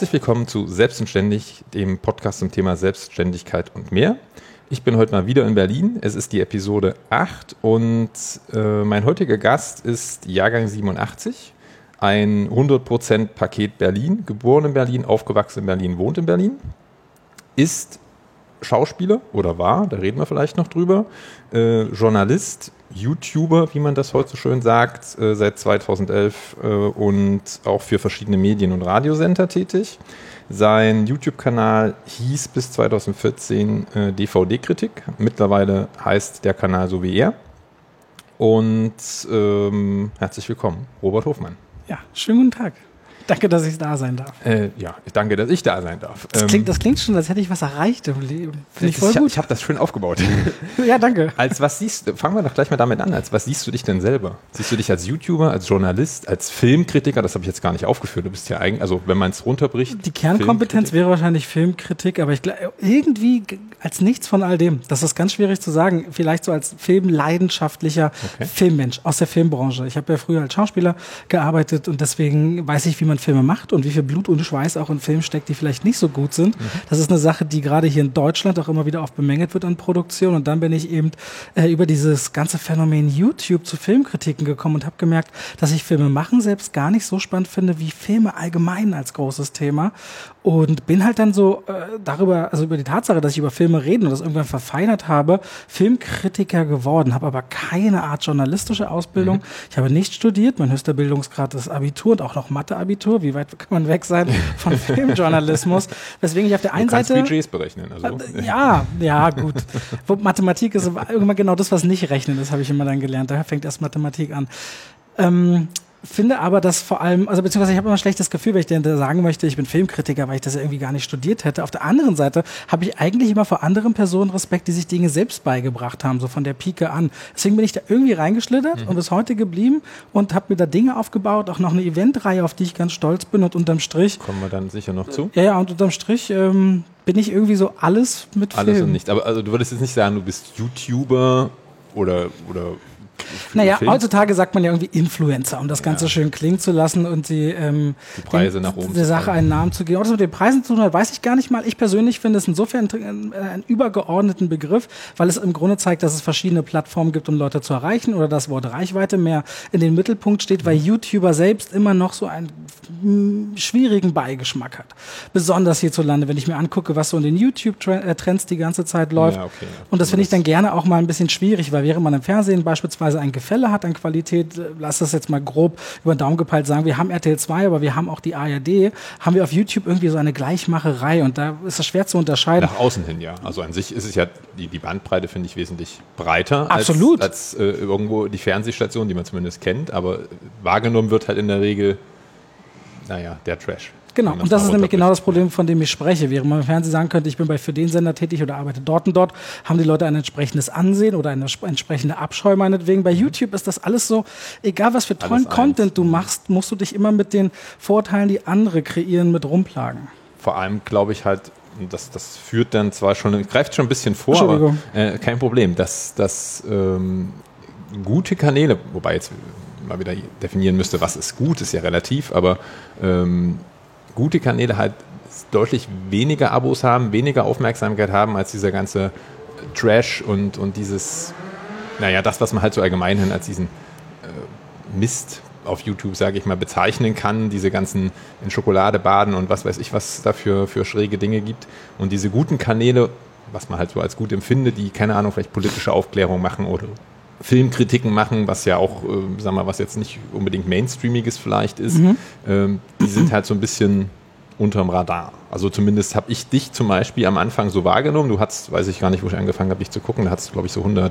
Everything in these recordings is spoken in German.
Herzlich willkommen zu Selbstständig, dem Podcast zum Thema Selbstständigkeit und mehr. Ich bin heute mal wieder in Berlin. Es ist die Episode 8 und äh, mein heutiger Gast ist Jahrgang 87, ein 100% Paket Berlin, geboren in Berlin, aufgewachsen in Berlin, wohnt in Berlin, ist Schauspieler oder war, da reden wir vielleicht noch drüber, äh, Journalist, YouTuber, wie man das heute so schön sagt, äh, seit 2011 äh, und auch für verschiedene Medien- und Radiosender tätig. Sein YouTube-Kanal hieß bis 2014 äh, DVD-Kritik. Mittlerweile heißt der Kanal so wie er. Und ähm, herzlich willkommen, Robert Hofmann. Ja, schönen guten Tag. Danke, dass ich da sein darf. Äh, ja, ich danke, dass ich da sein darf. Das, klingt, das klingt schon, als hätte ich was erreicht im Leben. Finde ich voll ich, gut. Ich habe das schön aufgebaut. ja, danke. Als was siehst du, fangen wir doch gleich mal damit an, als was siehst du dich denn selber? Siehst du dich als YouTuber, als Journalist, als Filmkritiker? Das habe ich jetzt gar nicht aufgeführt. Du bist ja eigentlich, also wenn man es runterbricht. Die Kernkompetenz wäre wahrscheinlich Filmkritik, aber ich glaube, irgendwie als nichts von all dem. Das ist ganz schwierig zu sagen. Vielleicht so als filmleidenschaftlicher okay. Filmmensch aus der Filmbranche. Ich habe ja früher als Schauspieler gearbeitet und deswegen weiß ich, wie man Filme macht und wie viel Blut und Schweiß auch in Filmen steckt, die vielleicht nicht so gut sind. Mhm. Das ist eine Sache, die gerade hier in Deutschland auch immer wieder oft bemängelt wird an Produktion. Und dann bin ich eben äh, über dieses ganze Phänomen YouTube zu Filmkritiken gekommen und habe gemerkt, dass ich Filme machen selbst gar nicht so spannend finde wie Filme allgemein als großes Thema. Und bin halt dann so äh, darüber, also über die Tatsache, dass ich über Filme reden und das irgendwann verfeinert habe, Filmkritiker geworden, habe aber keine Art journalistische Ausbildung. Mhm. Ich habe nicht studiert, mein höchster Bildungsgrad ist Abitur und auch noch Mathe-Abitur. Wie weit kann man weg sein von Filmjournalismus? Weswegen ich auf der einen du Seite. Budgets berechnen. Also. Äh, ja, ja, gut. Mathematik ist irgendwann genau das, was nicht rechnen ist, habe ich immer dann gelernt. Daher fängt erst Mathematik an. Ähm, finde aber, dass vor allem, also beziehungsweise ich habe immer ein schlechtes Gefühl, wenn ich dir sagen möchte, ich bin Filmkritiker, weil ich das irgendwie gar nicht studiert hätte. Auf der anderen Seite habe ich eigentlich immer vor anderen Personen Respekt, die sich Dinge selbst beigebracht haben, so von der Pike an. Deswegen bin ich da irgendwie reingeschlittert mhm. und bis heute geblieben und habe mir da Dinge aufgebaut, auch noch eine Eventreihe, auf die ich ganz stolz bin und unterm Strich. Kommen wir dann sicher noch zu? Ja, ja, und unterm Strich ähm, bin ich irgendwie so alles mit Alles Film. und nichts. Aber also du würdest jetzt nicht sagen, du bist YouTuber oder, oder naja, Film? heutzutage sagt man ja irgendwie Influencer, um das Ganze ja. schön klingen zu lassen und die, ähm, die Preise den, nach oben der Sache einen Namen zu geben. Ob das mit den Preisen zu tun hat, weiß ich gar nicht mal. Ich persönlich finde es insofern einen, einen übergeordneten Begriff, weil es im Grunde zeigt, dass es verschiedene Plattformen gibt, um Leute zu erreichen oder das Wort Reichweite mehr in den Mittelpunkt steht, weil YouTuber selbst immer noch so einen schwierigen Beigeschmack hat. Besonders hierzulande, wenn ich mir angucke, was so in den YouTube-Trends die ganze Zeit läuft. Ja, okay. Und das finde ich dann gerne auch mal ein bisschen schwierig, weil während man im Fernsehen beispielsweise ein Gefälle hat an Qualität, äh, lass das jetzt mal grob über den Daumen gepeilt sagen, wir haben RTL 2, aber wir haben auch die ARD, haben wir auf YouTube irgendwie so eine Gleichmacherei und da ist es schwer zu unterscheiden. Nach außen hin, ja. Also an sich ist es ja, die, die Bandbreite finde ich wesentlich breiter Absolut. als, als äh, irgendwo die Fernsehstation, die man zumindest kennt, aber wahrgenommen wird halt in der Regel, naja, der Trash. Genau, und das ist nämlich genau das Problem, von dem ich spreche. Während man im Fernsehen sagen könnte, ich bin bei für den Sender tätig oder arbeite dort und dort, haben die Leute ein entsprechendes Ansehen oder eine entsprechende Abscheu meinetwegen. Bei YouTube ist das alles so, egal was für tollen Content du machst, musst du dich immer mit den Vorteilen, die andere kreieren, mit rumplagen. Vor allem glaube ich halt, das, das führt dann zwar schon, greift schon ein bisschen vor, aber äh, kein Problem, dass, dass ähm, gute Kanäle, wobei jetzt mal wieder definieren müsste, was ist gut, ist ja relativ, aber ähm, gute Kanäle halt deutlich weniger Abos haben, weniger Aufmerksamkeit haben als dieser ganze Trash und, und dieses, naja, das, was man halt so allgemein als diesen äh, Mist auf YouTube, sage ich mal, bezeichnen kann, diese ganzen in Schokolade baden und was weiß ich, was da für, für schräge Dinge gibt. Und diese guten Kanäle, was man halt so als gut empfindet, die, keine Ahnung, vielleicht politische Aufklärung machen oder Filmkritiken machen, was ja auch, äh, sag mal, was jetzt nicht unbedingt Mainstreamiges vielleicht ist, mhm. ähm, die sind halt so ein bisschen unterm Radar. Also zumindest habe ich dich zum Beispiel am Anfang so wahrgenommen. Du hattest, weiß ich gar nicht, wo ich angefangen habe, dich zu gucken, da hattest du, glaube ich, so 150.000,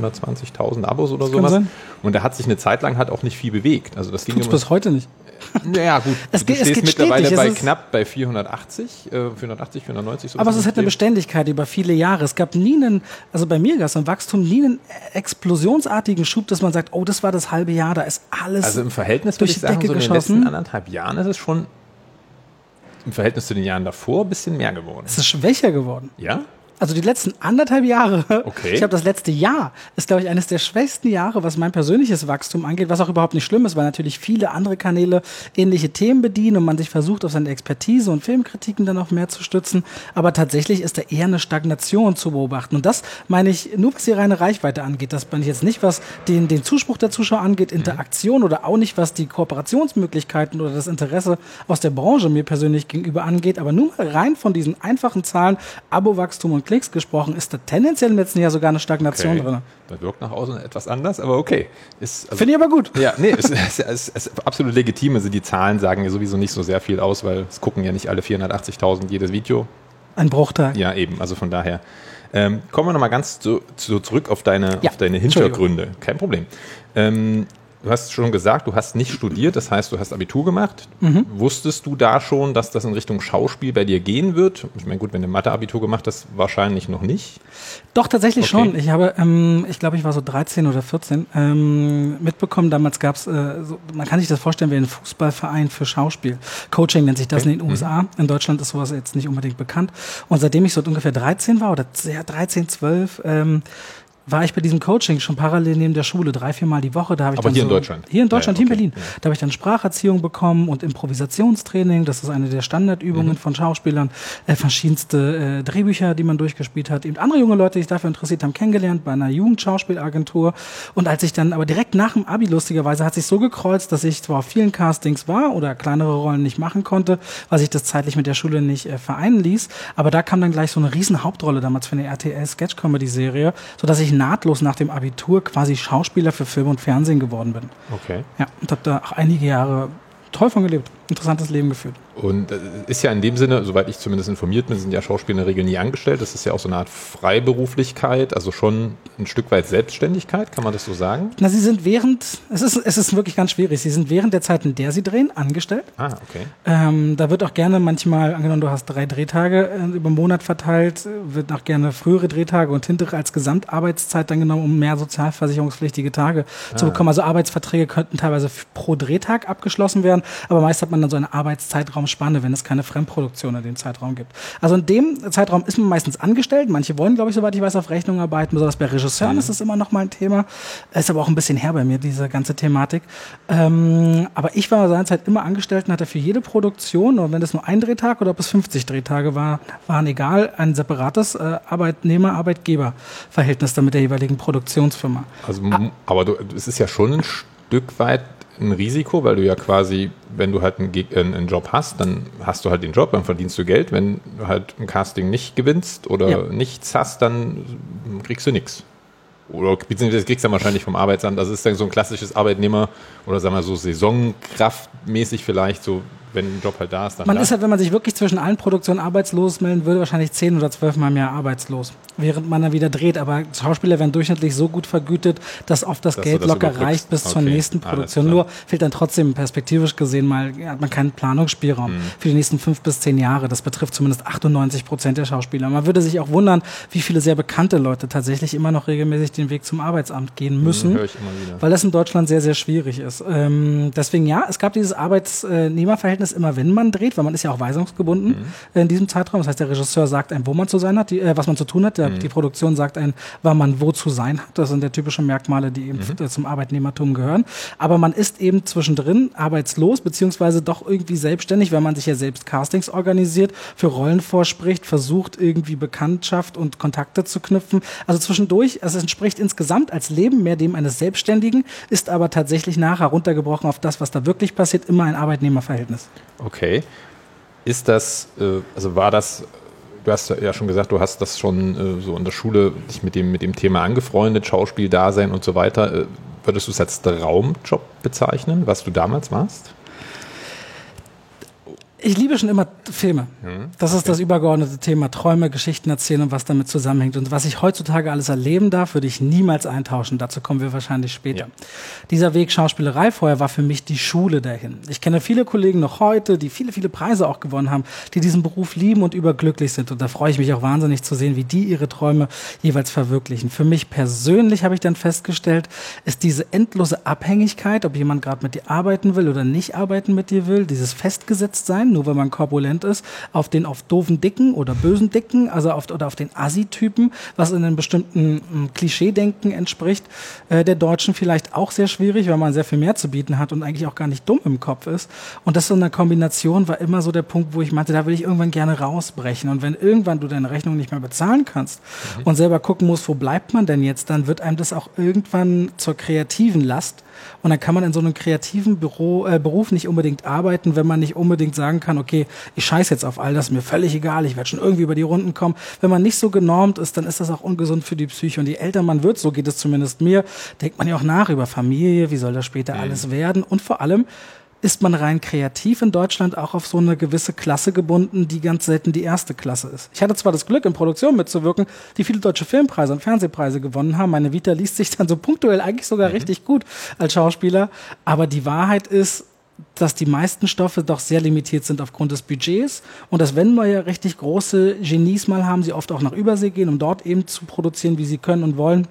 120.000 Abos oder sowas. Und da hat sich eine Zeit lang halt auch nicht viel bewegt. Also das ging Tut's bis heute nicht. Naja, gut. Es geht, du stehst es geht mittlerweile stetig. bei knapp bei 480, äh, 480, 490. So aber es halt eine Beständigkeit über viele Jahre. Es gab nie einen, also bei mir gab es im Wachstum nie einen explosionsartigen Schub, dass man sagt, oh, das war das halbe Jahr, da ist alles Also im Verhältnis würde ich sagen, so in den letzten anderthalb Jahren ist es schon im Verhältnis zu den Jahren davor ein bisschen mehr geworden. Es ist schwächer geworden. Ja? Also die letzten anderthalb Jahre. Okay. Ich habe das letzte Jahr ist, glaube ich, eines der schwächsten Jahre, was mein persönliches Wachstum angeht, was auch überhaupt nicht schlimm ist, weil natürlich viele andere Kanäle ähnliche Themen bedienen und man sich versucht, auf seine Expertise und Filmkritiken dann auch mehr zu stützen. Aber tatsächlich ist da eher eine Stagnation zu beobachten. Und das meine ich nur, was die reine Reichweite angeht. Das meine ich jetzt nicht, was den, den Zuspruch der Zuschauer angeht, Interaktion oder auch nicht, was die Kooperationsmöglichkeiten oder das Interesse aus der Branche mir persönlich gegenüber angeht. Aber nur rein von diesen einfachen Zahlen, Abo-Wachstum und Klicks gesprochen, ist da tendenziell im letzten Jahr sogar eine Stagnation okay. drin. Das wirkt nach außen etwas anders, aber okay. Also, Finde ich aber gut. Ja, nee, es ist, ist, ist, absolut legitim. Also die Zahlen sagen ja sowieso nicht so sehr viel aus, weil es gucken ja nicht alle 480.000 jedes Video. Ein Bruchteil. Ja, eben. Also von daher. Ähm, kommen wir nochmal ganz zu, zu, zurück auf deine, ja, auf deine Hintergründe. Kein Problem. Ähm, Du hast schon gesagt, du hast nicht studiert, das heißt, du hast Abitur gemacht. Mhm. Wusstest du da schon, dass das in Richtung Schauspiel bei dir gehen wird? Ich meine, gut, wenn du Mathe-Abitur gemacht hast, wahrscheinlich noch nicht. Doch, tatsächlich okay. schon. Ich habe, ähm, ich glaube, ich war so 13 oder 14, ähm, mitbekommen, damals gab es, äh, so, man kann sich das vorstellen wie ein Fußballverein für Schauspiel. Coaching nennt sich das okay. in den USA. Mhm. In Deutschland ist sowas jetzt nicht unbedingt bekannt. Und seitdem ich so ungefähr 13 war, oder ja, 13, 12, ähm, war ich bei diesem Coaching schon parallel neben der Schule, drei, viermal die Woche. Da habe ich Aber dann hier so, in Deutschland? Hier in Deutschland, ja, okay. hier in Berlin. Da habe ich dann Spracherziehung bekommen und Improvisationstraining. Das ist eine der Standardübungen mhm. von Schauspielern. Äh, verschiedenste äh, Drehbücher, die man durchgespielt hat. Eben andere junge Leute, die sich dafür interessiert haben, kennengelernt bei einer Jugendschauspielagentur. Und als ich dann, aber direkt nach dem Abi lustigerweise, hat sich so gekreuzt, dass ich zwar auf vielen Castings war oder kleinere Rollen nicht machen konnte, weil sich das zeitlich mit der Schule nicht äh, vereinen ließ. Aber da kam dann gleich so eine riesen Hauptrolle damals für eine RTL Sketch Comedy Serie, sodass ich nahtlos nach dem Abitur quasi Schauspieler für Film und Fernsehen geworden bin. Okay. Ja, und habe da auch einige Jahre toll von gelebt interessantes Leben geführt. Und äh, ist ja in dem Sinne, soweit ich zumindest informiert bin, sind ja Schauspieler in der Regel nie angestellt. Das ist ja auch so eine Art Freiberuflichkeit, also schon ein Stück weit Selbstständigkeit, kann man das so sagen? Na, sie sind während, es ist, es ist wirklich ganz schwierig, sie sind während der Zeit, in der sie drehen, angestellt. Ah, okay. Ähm, da wird auch gerne manchmal, angenommen, du hast drei Drehtage äh, über einen Monat verteilt, wird auch gerne frühere Drehtage und hintere als Gesamtarbeitszeit dann genommen, um mehr sozialversicherungspflichtige Tage ah. zu bekommen. Also Arbeitsverträge könnten teilweise pro Drehtag abgeschlossen werden, aber meist hat man dann so eine Arbeitszeitraumspanne, wenn es keine Fremdproduktion in dem Zeitraum gibt. Also in dem Zeitraum ist man meistens angestellt. Manche wollen, glaube ich, soweit ich weiß, auf Rechnung arbeiten. Besonders bei Regisseuren mhm. ist das immer noch mal ein Thema. Ist aber auch ein bisschen her bei mir, diese ganze Thematik. Ähm, aber ich war seinerzeit immer angestellt und hatte für jede Produktion, und wenn es nur ein Drehtag oder ob es 50 Drehtage war, waren egal, ein separates äh, Arbeitnehmer-Arbeitgeber-Verhältnis dann mit der jeweiligen Produktionsfirma. Also, ah. aber du, es ist ja schon ein Stück weit ein Risiko, weil du ja quasi, wenn du halt einen, einen, Job hast, dann hast du halt den Job, dann verdienst du Geld. Wenn du halt ein Casting nicht gewinnst oder ja. nichts hast, dann kriegst du nichts. Oder beziehungsweise kriegst du dann wahrscheinlich vom Arbeitsamt. Das ist dann so ein klassisches Arbeitnehmer oder sagen wir so Saisonkraftmäßig vielleicht, so wenn ein Job halt da ist. Dann man da. ist halt, wenn man sich wirklich zwischen allen Produktionen arbeitslos melden würde, wahrscheinlich zehn oder zwölf Mal mehr arbeitslos, während man dann wieder dreht. Aber Schauspieler werden durchschnittlich so gut vergütet, dass oft das dass Geld das locker überbrückst. reicht bis okay. zur nächsten Produktion. Nur fehlt dann trotzdem perspektivisch gesehen mal, hat man keinen Planungsspielraum mhm. für die nächsten fünf bis zehn Jahre. Das betrifft zumindest 98 Prozent der Schauspieler. Man würde sich auch wundern, wie viele sehr bekannte Leute tatsächlich immer noch regelmäßig den Weg zum Arbeitsamt gehen mhm, müssen, weil das in Deutschland sehr, sehr schwierig ist. Ähm, deswegen ja, es gab dieses Arbeitnehmerverhältnis immer, wenn man dreht, weil man ist ja auch weisungsgebunden mhm. in diesem Zeitraum. Das heißt, der Regisseur sagt einem, wo man zu sein hat, die, äh, was man zu tun hat. Der, mhm. Die Produktion sagt einem, wann man wo zu sein hat. Das sind der typischen Merkmale, die eben mhm. zum Arbeitnehmertum gehören. Aber man ist eben zwischendrin arbeitslos, beziehungsweise doch irgendwie selbstständig, weil man sich ja selbst Castings organisiert, für Rollen vorspricht, versucht irgendwie Bekanntschaft und Kontakte zu knüpfen. Also zwischendurch, also es entspricht insgesamt als Leben mehr dem eines Selbstständigen, ist aber tatsächlich nachher runtergebrochen auf das, was da wirklich passiert, immer ein Arbeitnehmerverhältnis. Okay. Ist das, äh, also war das, du hast ja schon gesagt, du hast das schon äh, so in der Schule dich mit dem, mit dem Thema angefreundet, Schauspiel, Dasein und so weiter. Äh, würdest du es als Traumjob bezeichnen, was du damals warst? Ich liebe schon immer Filme. Mhm. Das ist das übergeordnete Thema. Träume, Geschichten erzählen und was damit zusammenhängt. Und was ich heutzutage alles erleben darf, würde ich niemals eintauschen. Dazu kommen wir wahrscheinlich später. Ja. Dieser Weg Schauspielerei vorher war für mich die Schule dahin. Ich kenne viele Kollegen noch heute, die viele, viele Preise auch gewonnen haben, die diesen Beruf lieben und überglücklich sind. Und da freue ich mich auch wahnsinnig zu sehen, wie die ihre Träume jeweils verwirklichen. Für mich persönlich habe ich dann festgestellt, ist diese endlose Abhängigkeit, ob jemand gerade mit dir arbeiten will oder nicht arbeiten mit dir will, dieses Festgesetztsein, nur weil man korpulent ist, auf den auf doofen Dicken oder bösen Dicken, also auf, oder auf den Assi-Typen, was in einem bestimmten hm, Klischee-Denken entspricht, äh, der Deutschen vielleicht auch sehr schwierig, weil man sehr viel mehr zu bieten hat und eigentlich auch gar nicht dumm im Kopf ist. Und das so eine Kombination war immer so der Punkt, wo ich meinte, da will ich irgendwann gerne rausbrechen. Und wenn irgendwann du deine Rechnung nicht mehr bezahlen kannst mhm. und selber gucken musst, wo bleibt man denn jetzt, dann wird einem das auch irgendwann zur kreativen Last. Und dann kann man in so einem kreativen Büro, äh, Beruf nicht unbedingt arbeiten, wenn man nicht unbedingt sagen kann, okay, ich scheiß jetzt auf all das, mir völlig egal, ich werde schon irgendwie über die Runden kommen. Wenn man nicht so genormt ist, dann ist das auch ungesund für die Psyche. Und je älter man wird, so geht es zumindest mir, denkt man ja auch nach über Familie, wie soll das später mhm. alles werden und vor allem, ist man rein kreativ in Deutschland auch auf so eine gewisse Klasse gebunden, die ganz selten die erste Klasse ist. Ich hatte zwar das Glück, in Produktionen mitzuwirken, die viele deutsche Filmpreise und Fernsehpreise gewonnen haben. Meine Vita liest sich dann so punktuell eigentlich sogar mhm. richtig gut als Schauspieler. Aber die Wahrheit ist, dass die meisten Stoffe doch sehr limitiert sind aufgrund des Budgets und dass wenn wir ja richtig große Genies mal haben, sie oft auch nach Übersee gehen, um dort eben zu produzieren, wie sie können und wollen.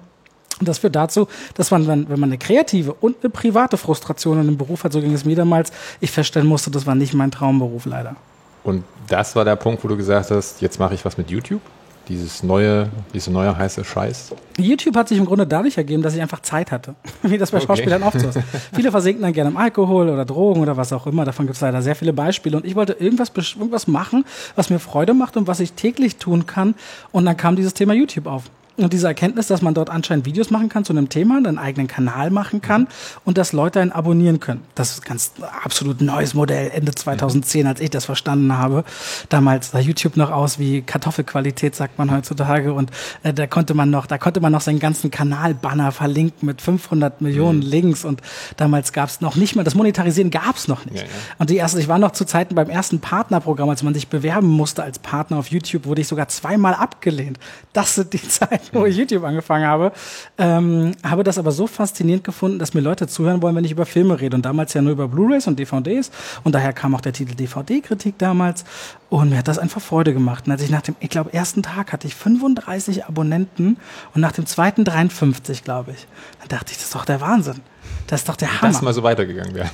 Und das führt dazu, dass man, wenn, wenn man eine kreative und eine private Frustration in einem Beruf hat, so ging es mir damals, ich feststellen musste, das war nicht mein Traumberuf leider. Und das war der Punkt, wo du gesagt hast, jetzt mache ich was mit YouTube? Dieses neue, diese neue heiße Scheiß? YouTube hat sich im Grunde dadurch ergeben, dass ich einfach Zeit hatte. Wie das bei okay. Schauspielern oft so ist. Viele versinken dann gerne im Alkohol oder Drogen oder was auch immer. Davon gibt es leider sehr viele Beispiele. Und ich wollte irgendwas, irgendwas machen, was mir Freude macht und was ich täglich tun kann. Und dann kam dieses Thema YouTube auf. Und diese Erkenntnis, dass man dort anscheinend Videos machen kann zu einem Thema, einen eigenen Kanal machen kann und dass Leute einen abonnieren können. Das ist ein ganz absolut neues Modell, Ende 2010, als ich das verstanden habe. Damals sah YouTube noch aus wie Kartoffelqualität, sagt man heutzutage. Und äh, da konnte man noch, da konnte man noch seinen ganzen Kanalbanner verlinken mit 500 Millionen mhm. Links. Und damals gab es noch nicht mal, das Monetarisieren gab es noch nicht. Ja, ja. Und die erste, ich war noch zu Zeiten beim ersten Partnerprogramm, als man sich bewerben musste als Partner auf YouTube, wurde ich sogar zweimal abgelehnt. Das sind die Zeiten wo ich YouTube angefangen habe. Ähm, habe das aber so faszinierend gefunden, dass mir Leute zuhören wollen, wenn ich über Filme rede. Und damals ja nur über Blu-rays und DVDs. Und daher kam auch der Titel DVD-Kritik damals. Und mir hat das einfach Freude gemacht. Und als ich nach dem, ich glaube, ersten Tag hatte ich 35 Abonnenten und nach dem zweiten 53, glaube ich. Dann dachte ich, das ist doch der Wahnsinn. Das ist doch der Hammer. Das mal so weitergegangen wäre.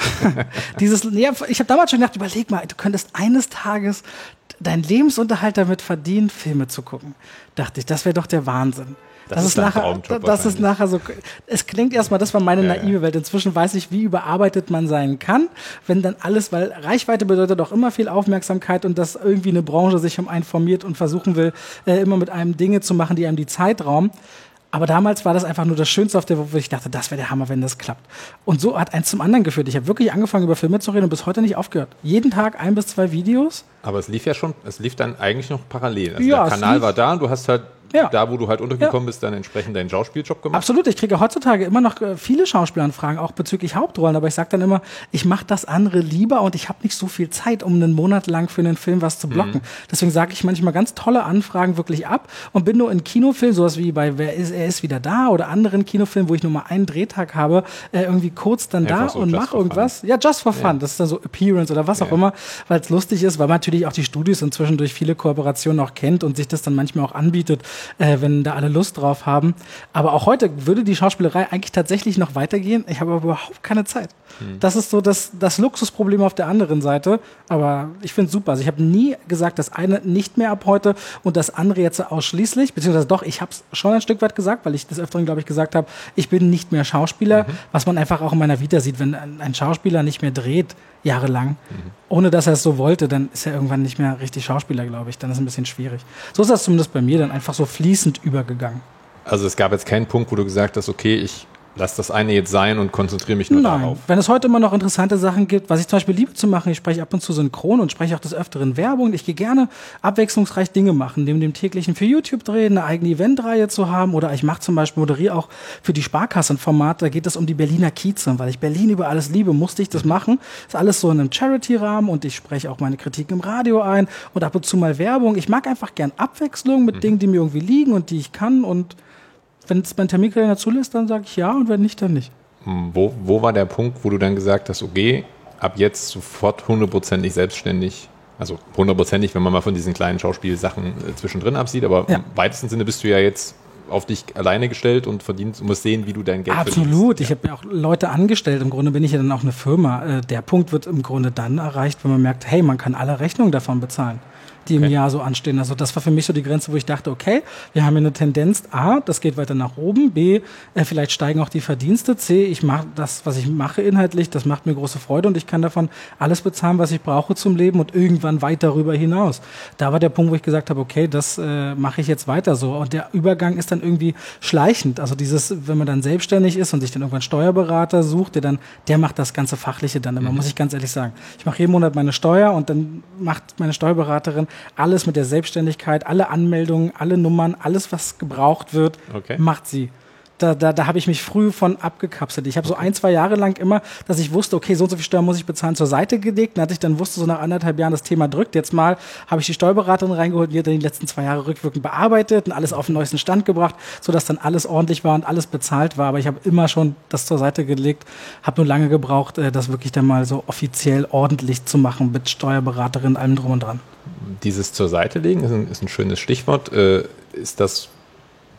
Dieses, ja, ich habe damals schon gedacht, überleg mal, du könntest eines Tages deinen Lebensunterhalt damit verdienen, Filme zu gucken. Dachte ich, das wäre doch der Wahnsinn. Das, das ist, nachher, das ist nachher so. Es klingt erstmal, das war meine ja, naive Welt. Inzwischen weiß ich, wie überarbeitet man sein kann, wenn dann alles, weil Reichweite bedeutet auch immer viel Aufmerksamkeit und dass irgendwie eine Branche sich um einen formiert und versuchen will, äh, immer mit einem Dinge zu machen, die einem die Zeit rauben. Aber damals war das einfach nur das Schönste auf der wo ich dachte, das wäre der Hammer, wenn das klappt. Und so hat eins zum anderen geführt. Ich habe wirklich angefangen, über Filme zu reden und bis heute nicht aufgehört. Jeden Tag ein bis zwei Videos. Aber es lief ja schon, es lief dann eigentlich noch parallel. Also ja, der Kanal war da und du hast halt ja. da, wo du halt untergekommen ja. bist, dann entsprechend deinen Schauspieljob gemacht? Absolut. Ich kriege heutzutage immer noch äh, viele Schauspielanfragen, auch bezüglich Hauptrollen. Aber ich sage dann immer, ich mache das andere lieber und ich habe nicht so viel Zeit, um einen Monat lang für einen Film was zu blocken. Mhm. Deswegen sage ich manchmal ganz tolle Anfragen wirklich ab und bin nur in Kinofilmen, sowas wie bei Wer ist, er ist wieder da oder anderen Kinofilmen, wo ich nur mal einen Drehtag habe, äh, irgendwie kurz dann Einfach da so und mache irgendwas. Fun. Ja, just for fun. Ja. Das ist dann so Appearance oder was auch immer, weil es lustig ist, weil man natürlich auch die Studios inzwischen durch viele Kooperationen auch kennt und sich das dann manchmal auch anbietet, äh, wenn da alle Lust drauf haben. Aber auch heute würde die Schauspielerei eigentlich tatsächlich noch weitergehen. Ich habe aber überhaupt keine Zeit. Hm. Das ist so das, das Luxusproblem auf der anderen Seite. Aber ich finde es super. Also ich habe nie gesagt, das eine nicht mehr ab heute und das andere jetzt ausschließlich, beziehungsweise doch, ich habe es schon ein Stück weit gesagt, weil ich des Öfteren, glaube ich, gesagt habe, ich bin nicht mehr Schauspieler, mhm. was man einfach auch in meiner Vita sieht, wenn ein, ein Schauspieler nicht mehr dreht, jahrelang, mhm. ohne dass er es so wollte, dann ist er irgendwann nicht mehr richtig Schauspieler, glaube ich. Dann ist es ein bisschen schwierig. So ist das zumindest bei mir dann einfach so fließend übergegangen. Also es gab jetzt keinen Punkt, wo du gesagt hast, okay, ich lass das eine jetzt sein und konzentriere mich nur Nein. darauf. Wenn es heute immer noch interessante Sachen gibt, was ich zum Beispiel liebe zu machen, ich spreche ab und zu synchron und spreche auch des Öfteren Werbung. Ich gehe gerne abwechslungsreich Dinge machen, neben dem täglichen für YouTube drehen, eine eigene Eventreihe zu haben oder ich mache zum Beispiel, moderiere auch für die Sparkassenformat, da geht es um die Berliner Kieze, weil ich Berlin über alles liebe, musste ich das machen. ist alles so in einem Charity-Rahmen und ich spreche auch meine Kritik im Radio ein und ab und zu mal Werbung. Ich mag einfach gern Abwechslung mit mhm. Dingen, die mir irgendwie liegen und die ich kann und wenn es mein Terminkalender zulässt, dann sage ich ja und wenn nicht, dann nicht. Hm, wo, wo war der Punkt, wo du dann gesagt hast, okay, ab jetzt sofort hundertprozentig selbstständig? Also hundertprozentig, wenn man mal von diesen kleinen Schauspielsachen äh, zwischendrin absieht, aber ja. im weitesten Sinne bist du ja jetzt auf dich alleine gestellt und verdienst, musst sehen, wie du dein Geld Absolut. verdienst. Absolut. Ich habe ja auch Leute angestellt. Im Grunde bin ich ja dann auch eine Firma. Äh, der Punkt wird im Grunde dann erreicht, wenn man merkt, hey, man kann alle Rechnungen davon bezahlen die im okay. Jahr so anstehen. Also das war für mich so die Grenze, wo ich dachte, okay, wir haben hier eine Tendenz, A, das geht weiter nach oben, B, äh, vielleicht steigen auch die Verdienste, C, ich mache das, was ich mache inhaltlich, das macht mir große Freude und ich kann davon alles bezahlen, was ich brauche zum Leben und irgendwann weit darüber hinaus. Da war der Punkt, wo ich gesagt habe, okay, das äh, mache ich jetzt weiter so. Und der Übergang ist dann irgendwie schleichend. Also dieses, wenn man dann selbstständig ist und sich dann irgendwann Steuerberater sucht, der dann, der macht das ganze Fachliche dann immer, mhm. muss ich ganz ehrlich sagen. Ich mache jeden Monat meine Steuer und dann macht meine Steuerberaterin alles mit der Selbstständigkeit, alle Anmeldungen, alle Nummern, alles, was gebraucht wird, okay. macht sie da, da, da habe ich mich früh von abgekapselt. Ich habe so ein, zwei Jahre lang immer, dass ich wusste, okay, so und so viel Steuern muss ich bezahlen, zur Seite gelegt. Und als ich dann wusste, so nach anderthalb Jahren das Thema drückt, jetzt mal habe ich die Steuerberaterin reingeholt, die hat dann die letzten zwei Jahre rückwirkend bearbeitet und alles auf den neuesten Stand gebracht, sodass dann alles ordentlich war und alles bezahlt war. Aber ich habe immer schon das zur Seite gelegt, habe nur lange gebraucht, äh, das wirklich dann mal so offiziell ordentlich zu machen mit Steuerberaterin, allem drum und dran. Dieses zur Seite legen ist ein, ist ein schönes Stichwort. Äh, ist das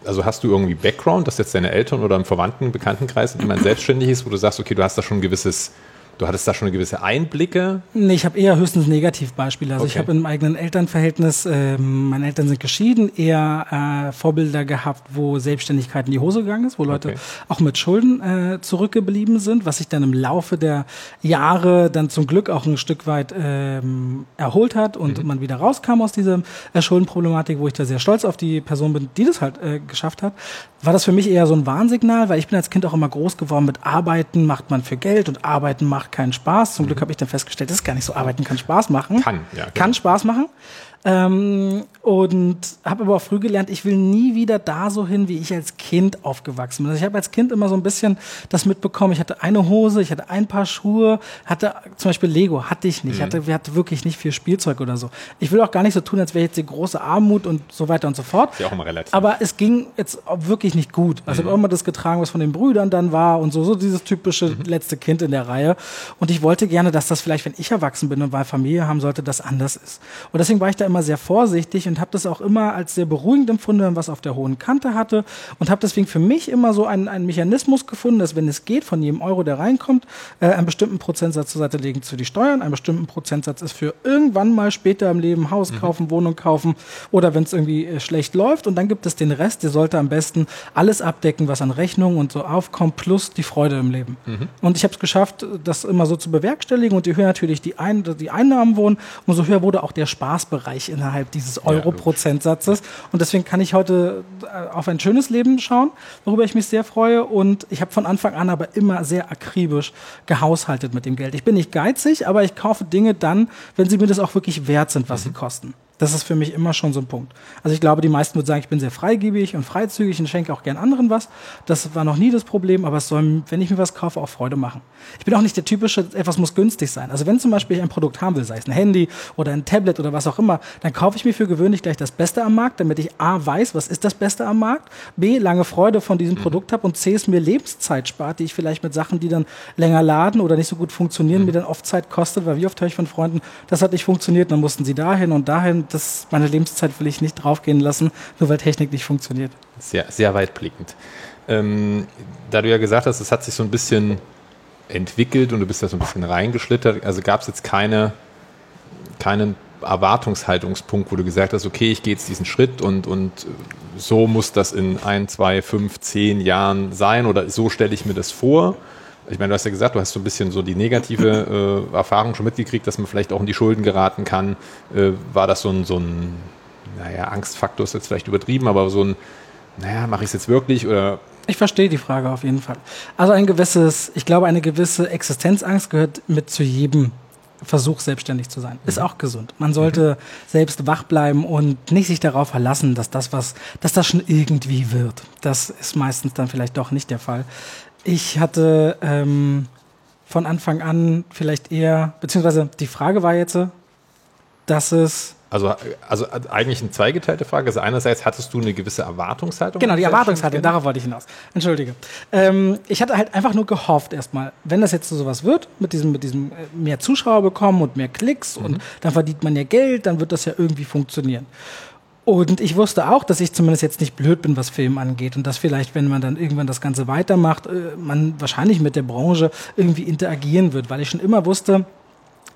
also hast du irgendwie Background, dass jetzt deine Eltern oder im Verwandten, Bekanntenkreis jemand selbstständig ist, wo du sagst, okay, du hast da schon ein gewisses Du hattest da schon gewisse Einblicke? Nee, ich habe eher höchstens Negativbeispiele. Also okay. ich habe im eigenen Elternverhältnis, äh, meine Eltern sind geschieden, eher äh, Vorbilder gehabt, wo Selbstständigkeit in die Hose gegangen ist, wo Leute okay. auch mit Schulden äh, zurückgeblieben sind, was sich dann im Laufe der Jahre dann zum Glück auch ein Stück weit ähm, erholt hat und mhm. man wieder rauskam aus dieser äh, Schuldenproblematik, wo ich da sehr stolz auf die Person bin, die das halt äh, geschafft hat war das für mich eher so ein Warnsignal, weil ich bin als Kind auch immer groß geworden mit Arbeiten macht man für Geld und Arbeiten macht keinen Spaß. Zum Glück mhm. habe ich dann festgestellt, das ist gar nicht so, Arbeiten kann Spaß machen. Kann, ja. Genau. Kann Spaß machen. Ähm, und habe aber auch früh gelernt, ich will nie wieder da so hin, wie ich als Kind aufgewachsen bin. Also ich habe als Kind immer so ein bisschen das mitbekommen. Ich hatte eine Hose, ich hatte ein paar Schuhe, hatte zum Beispiel Lego, hatte ich nicht. Mhm. Hatte, wir hatten wirklich nicht viel Spielzeug oder so. Ich will auch gar nicht so tun, als wäre jetzt die große Armut und so weiter und so fort. Ist ja auch immer relativ. Aber es ging jetzt wirklich nicht gut. Also mhm. ich habe immer das getragen, was von den Brüdern dann war und so, so dieses typische mhm. letzte Kind in der Reihe. Und ich wollte gerne, dass das vielleicht, wenn ich erwachsen bin und mal Familie haben sollte, das anders ist. Und deswegen war ich da immer sehr vorsichtig und habe das auch immer als sehr beruhigend empfunden, wenn was auf der hohen Kante hatte und habe deswegen für mich immer so einen, einen Mechanismus gefunden, dass wenn es geht, von jedem Euro, der reinkommt, äh, einen bestimmten Prozentsatz zur Seite legen für die Steuern, einen bestimmten Prozentsatz ist für irgendwann mal später im Leben Haus mhm. kaufen, mhm. Wohnung kaufen oder wenn es irgendwie äh, schlecht läuft und dann gibt es den Rest, der sollte am besten alles abdecken, was an Rechnungen und so aufkommt, plus die Freude im Leben. Mhm. Und ich habe es geschafft, das immer so zu bewerkstelligen und je höher natürlich die, Ein die Einnahmen wurden, umso höher wurde auch der Spaßbereich innerhalb innerhalb dieses Euro-Prozentsatzes. Und deswegen kann ich heute äh, auf ein schönes Leben schauen, worüber ich mich sehr freue. Und ich habe von Anfang an aber immer sehr akribisch gehaushaltet mit dem Geld. Ich bin nicht geizig, aber ich kaufe Dinge dann, wenn sie mir das auch wirklich wert sind, was mhm. sie kosten. Das ist für mich immer schon so ein Punkt. Also ich glaube, die meisten würden sagen, ich bin sehr freigebig und freizügig und schenke auch gern anderen was. Das war noch nie das Problem, aber es soll, wenn ich mir was kaufe, auch Freude machen. Ich bin auch nicht der typische, etwas muss günstig sein. Also wenn zum Beispiel ich ein Produkt haben will, sei es ein Handy oder ein Tablet oder was auch immer, dann kaufe ich mir für gewöhnlich gleich das Beste am Markt, damit ich A weiß, was ist das Beste am Markt, B lange Freude von diesem mhm. Produkt habe und C es mir Lebenszeit spart, die ich vielleicht mit Sachen, die dann länger laden oder nicht so gut funktionieren, mhm. mir dann oft Zeit kostet, weil wie oft höre ich von Freunden, das hat nicht funktioniert, dann mussten sie dahin und dahin das, meine Lebenszeit will ich nicht draufgehen lassen, nur weil Technik nicht funktioniert. Sehr, sehr weitblickend. Ähm, da du ja gesagt hast, es hat sich so ein bisschen entwickelt und du bist da so ein bisschen reingeschlittert, also gab es jetzt keine, keinen Erwartungshaltungspunkt, wo du gesagt hast, okay, ich gehe jetzt diesen Schritt und, und so muss das in ein, zwei, fünf, zehn Jahren sein oder so stelle ich mir das vor? Ich meine, du hast ja gesagt, du hast so ein bisschen so die negative äh, Erfahrung schon mitgekriegt, dass man vielleicht auch in die Schulden geraten kann. Äh, war das so ein, so ein, naja, Angstfaktor ist jetzt vielleicht übertrieben, aber so ein, naja, mache ich es jetzt wirklich oder ich verstehe die Frage auf jeden Fall. Also ein gewisses, ich glaube, eine gewisse Existenzangst gehört mit zu jedem Versuch, selbstständig zu sein. Ist mhm. auch gesund. Man sollte mhm. selbst wach bleiben und nicht sich darauf verlassen, dass das was, dass das schon irgendwie wird. Das ist meistens dann vielleicht doch nicht der Fall. Ich hatte ähm, von Anfang an vielleicht eher, beziehungsweise die Frage war jetzt, dass es also, also eigentlich eine zweigeteilte Frage. Also einerseits hattest du eine gewisse Erwartungshaltung. Genau, die Erwartungshaltung, darauf wollte ich hinaus. Entschuldige. Ähm, ich hatte halt einfach nur gehofft erstmal, wenn das jetzt so sowas wird, mit diesem, mit diesem äh, mehr Zuschauer bekommen und mehr Klicks mhm. und dann verdient man ja Geld, dann wird das ja irgendwie funktionieren. Und ich wusste auch, dass ich zumindest jetzt nicht blöd bin, was Film angeht. Und dass vielleicht, wenn man dann irgendwann das Ganze weitermacht, äh, man wahrscheinlich mit der Branche irgendwie interagieren wird, weil ich schon immer wusste,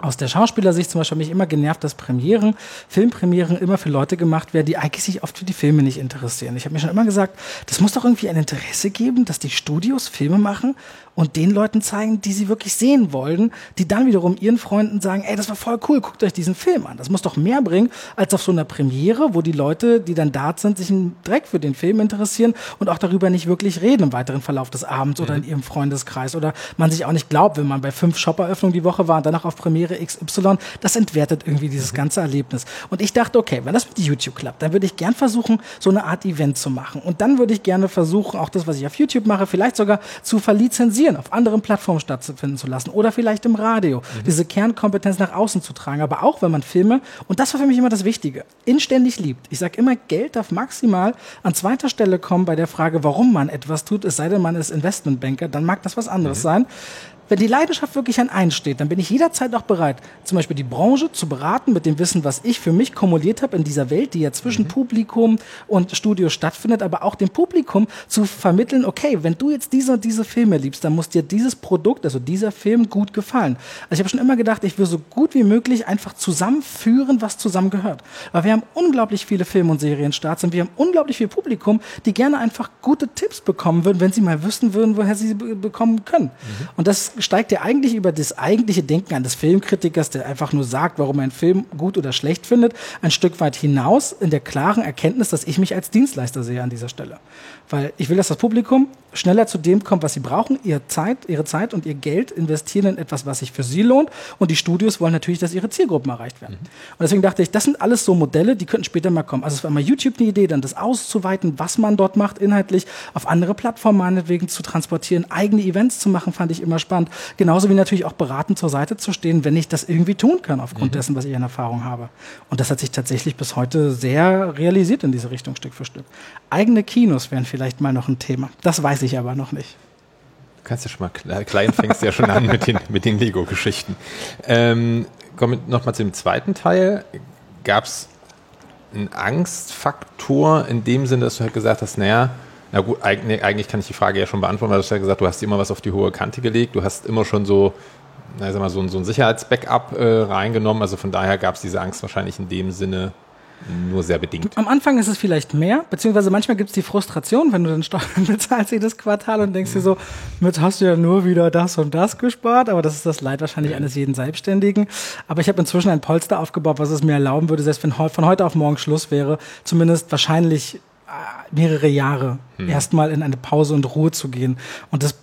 aus der Schauspielersicht zum Beispiel mich immer genervt, dass Premieren, Filmpremieren immer für Leute gemacht werden, die eigentlich sich oft für die Filme nicht interessieren. Ich habe mir schon immer gesagt, das muss doch irgendwie ein Interesse geben, dass die Studios Filme machen und den Leuten zeigen, die sie wirklich sehen wollen, die dann wiederum ihren Freunden sagen, ey, das war voll cool, guckt euch diesen Film an. Das muss doch mehr bringen, als auf so einer Premiere, wo die Leute, die dann da sind, sich einen Dreck für den Film interessieren und auch darüber nicht wirklich reden im weiteren Verlauf des Abends mhm. oder in ihrem Freundeskreis oder man sich auch nicht glaubt, wenn man bei fünf Shopperöffnungen die Woche war und danach auf Premiere XY, das entwertet irgendwie dieses mhm. ganze Erlebnis. Und ich dachte, okay, wenn das mit YouTube klappt, dann würde ich gern versuchen, so eine Art Event zu machen. Und dann würde ich gerne versuchen, auch das, was ich auf YouTube mache, vielleicht sogar zu verlizenzieren auf anderen Plattformen stattfinden zu lassen oder vielleicht im Radio, mhm. diese Kernkompetenz nach außen zu tragen. Aber auch wenn man Filme, und das war für mich immer das Wichtige, inständig liebt. Ich sage immer, Geld darf maximal an zweiter Stelle kommen bei der Frage, warum man etwas tut, es sei denn, man ist Investmentbanker, dann mag das was anderes mhm. sein. Wenn die Leidenschaft wirklich an eins steht, dann bin ich jederzeit auch bereit, zum Beispiel die Branche zu beraten mit dem Wissen, was ich für mich kumuliert habe in dieser Welt, die ja zwischen mhm. Publikum und Studio stattfindet, aber auch dem Publikum zu vermitteln, okay, wenn du jetzt diese und diese Filme liebst, dann muss dir dieses Produkt, also dieser Film gut gefallen. Also ich habe schon immer gedacht, ich will so gut wie möglich einfach zusammenführen, was zusammengehört. Weil wir haben unglaublich viele Filme und Serienstarts und wir haben unglaublich viel Publikum, die gerne einfach gute Tipps bekommen würden, wenn sie mal wissen würden, woher sie sie bekommen können. Mhm. Und das steigt ja eigentlich über das eigentliche Denken eines Filmkritikers, der einfach nur sagt, warum er einen Film gut oder schlecht findet, ein Stück weit hinaus in der klaren Erkenntnis, dass ich mich als Dienstleister sehe an dieser Stelle. Weil ich will, dass das Publikum schneller zu dem kommt, was sie brauchen, ihre Zeit, ihre Zeit und ihr Geld investieren in etwas, was sich für sie lohnt. Und die Studios wollen natürlich, dass ihre Zielgruppen erreicht werden. Mhm. Und deswegen dachte ich, das sind alles so Modelle, die könnten später mal kommen. Also es war mal YouTube eine Idee, dann das auszuweiten, was man dort macht, inhaltlich auf andere Plattformen meinetwegen zu transportieren, eigene Events zu machen, fand ich immer spannend. Genauso wie natürlich auch beratend zur Seite zu stehen, wenn ich das irgendwie tun kann, aufgrund mhm. dessen, was ich an Erfahrung habe. Und das hat sich tatsächlich bis heute sehr realisiert in diese Richtung, Stück für Stück. Eigene Kinos wären vielleicht mal noch ein Thema. Das weiß ich aber noch nicht. Du kannst ja schon mal klein fängst ja schon an mit den, mit den Lego-Geschichten. Ähm, kommen wir nochmal zu dem zweiten Teil. Gab es einen Angstfaktor in dem Sinne, dass du halt gesagt hast, naja, na gut, eigentlich, kann ich die Frage ja schon beantworten, weil du hast ja gesagt, du hast immer was auf die hohe Kante gelegt, du hast immer schon so, na, sag mal, so, so ein Sicherheitsbackup äh, reingenommen, also von daher gab es diese Angst wahrscheinlich in dem Sinne nur sehr bedingt. Am Anfang ist es vielleicht mehr, beziehungsweise manchmal gibt es die Frustration, wenn du dann Steuern bezahlst jedes Quartal und denkst dir so, jetzt hast du ja nur wieder das und das gespart, aber das ist das Leid wahrscheinlich eines jeden Selbstständigen. Aber ich habe inzwischen ein Polster aufgebaut, was es mir erlauben würde, selbst wenn von heute auf morgen Schluss wäre, zumindest wahrscheinlich äh, mehrere Jahre hm. erstmal in eine Pause und Ruhe zu gehen. Und das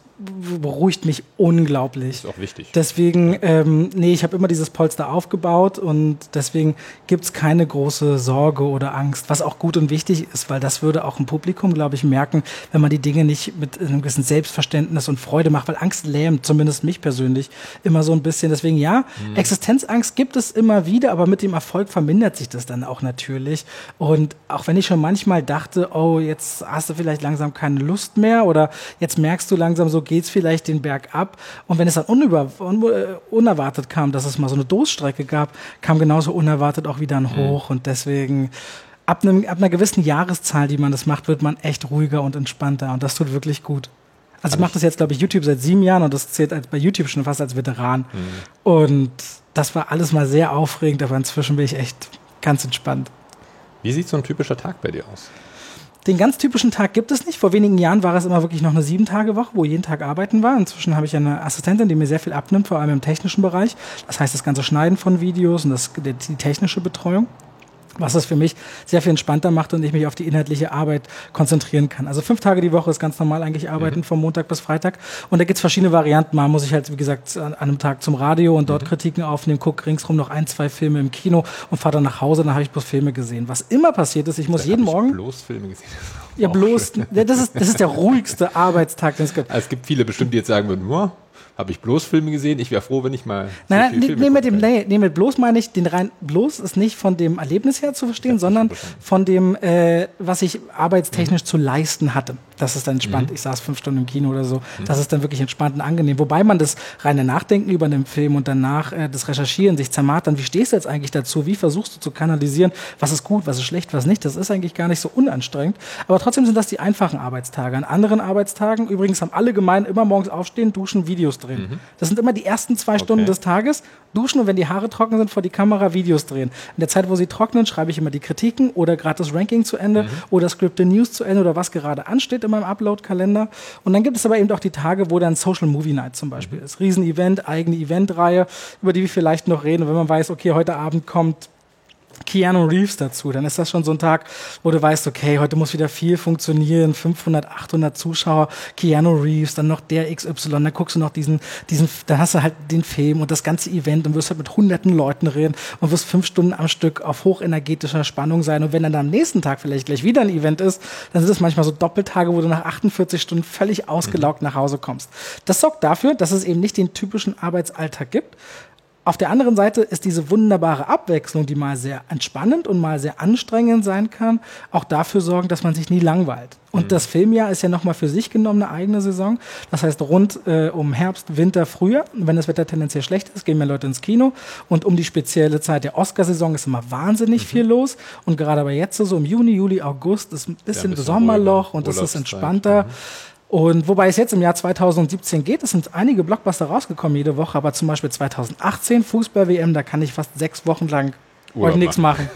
beruhigt mich unglaublich. Ist auch wichtig. Deswegen, ähm, nee, ich habe immer dieses Polster aufgebaut und deswegen gibt es keine große Sorge oder Angst, was auch gut und wichtig ist, weil das würde auch ein Publikum, glaube ich, merken, wenn man die Dinge nicht mit einem gewissen Selbstverständnis und Freude macht, weil Angst lähmt, zumindest mich persönlich, immer so ein bisschen. Deswegen ja, mhm. Existenzangst gibt es immer wieder, aber mit dem Erfolg vermindert sich das dann auch natürlich. Und auch wenn ich schon manchmal dachte, oh, jetzt hast du vielleicht langsam keine Lust mehr oder jetzt merkst du langsam so, geht es vielleicht den Berg ab. Und wenn es dann unüber, un, äh, unerwartet kam, dass es mal so eine Durststrecke gab, kam genauso unerwartet auch wieder ein mhm. Hoch. Mhm. Und deswegen ab, einem, ab einer gewissen Jahreszahl, die man das macht, wird man echt ruhiger und entspannter. Und das tut wirklich gut. Also ich mache das jetzt, glaube ich, YouTube seit sieben Jahren und das zählt als, bei YouTube schon fast als Veteran. Mhm. Und das war alles mal sehr aufregend, aber inzwischen bin ich echt ganz entspannt. Wie sieht so ein typischer Tag bei dir aus? Den ganz typischen Tag gibt es nicht. Vor wenigen Jahren war es immer wirklich noch eine Sieben-Tage-Woche, wo jeden Tag arbeiten war. Inzwischen habe ich eine Assistentin, die mir sehr viel abnimmt, vor allem im technischen Bereich. Das heißt, das ganze Schneiden von Videos und das, die technische Betreuung was es für mich sehr viel entspannter macht und ich mich auf die inhaltliche Arbeit konzentrieren kann. Also fünf Tage die Woche ist ganz normal eigentlich arbeiten, mhm. vom Montag bis Freitag. Und da gibt's verschiedene Varianten. Mal muss ich halt, wie gesagt, an einem Tag zum Radio und dort mhm. Kritiken aufnehmen, gucke ringsrum noch ein, zwei Filme im Kino und fahre dann nach Hause, dann habe ich bloß Filme gesehen. Was immer passiert ist, ich muss jeden Morgen... bloß Filme gesehen. Ja, bloß, das, ist, das ist der ruhigste Arbeitstag, den es gibt. Also es gibt viele bestimmt, die jetzt sagen würden, habe ich bloß Filme gesehen. Ich wäre froh, wenn ich mal. Nein, nein, nee, mit dem, nee, nee, mit bloß meine ich, den rein bloß ist nicht von dem Erlebnis her zu verstehen, sondern von dem, äh, was ich arbeitstechnisch mhm. zu leisten hatte. Das ist dann entspannt. Mhm. Ich saß fünf Stunden im Kino oder so. Mhm. Das ist dann wirklich entspannt und angenehm. Wobei man das reine Nachdenken über einen Film und danach äh, das Recherchieren, sich zermartern, wie stehst du jetzt eigentlich dazu? Wie versuchst du zu kanalisieren, was ist gut, was ist schlecht, was nicht? Das ist eigentlich gar nicht so unanstrengend. Aber trotzdem sind das die einfachen Arbeitstage. An anderen Arbeitstagen, übrigens haben alle gemein immer morgens aufstehen, duschen, Videos drehen. Mhm. Das sind immer die ersten zwei okay. Stunden des Tages. Duschen und wenn die Haare trocken sind, vor die Kamera Videos drehen. In der Zeit, wo sie trocknen, schreibe ich immer die Kritiken oder gerade das Ranking zu Ende mhm. oder Scripted News zu Ende oder was gerade ansteht in meinem Upload-Kalender. Und dann gibt es aber eben auch die Tage, wo dann Social Movie Night zum Beispiel mhm. ist. Riesenevent, eigene Eventreihe, über die wir vielleicht noch reden. Und wenn man weiß, okay, heute Abend kommt Keanu Reeves dazu, dann ist das schon so ein Tag, wo du weißt, okay, heute muss wieder viel funktionieren, 500, 800 Zuschauer, Keanu Reeves, dann noch der XY, dann guckst du noch diesen, diesen, dann hast du halt den Film und das ganze Event und wirst halt mit hunderten Leuten reden und wirst fünf Stunden am Stück auf hochenergetischer Spannung sein. Und wenn dann am nächsten Tag vielleicht gleich wieder ein Event ist, dann sind es manchmal so Doppeltage, wo du nach 48 Stunden völlig ausgelaugt nach Hause kommst. Das sorgt dafür, dass es eben nicht den typischen Arbeitsalltag gibt, auf der anderen Seite ist diese wunderbare Abwechslung, die mal sehr entspannend und mal sehr anstrengend sein kann, auch dafür sorgen, dass man sich nie langweilt. Und mhm. das Filmjahr ist ja nochmal für sich genommen eine eigene Saison. Das heißt, rund äh, um Herbst, Winter, Frühjahr, wenn das Wetter tendenziell schlecht ist, gehen mehr Leute ins Kino. Und um die spezielle Zeit der Oscarsaison ist immer wahnsinnig mhm. viel los. Und gerade aber jetzt so im Juni, Juli, August ist ein bisschen, ja, bisschen Sommerloch und es ist entspannter. Mhm. Und wobei es jetzt im Jahr 2017 geht, es sind einige Blockbuster rausgekommen jede Woche, aber zum Beispiel 2018 Fußball-WM, da kann ich fast sechs Wochen lang euch nichts machen.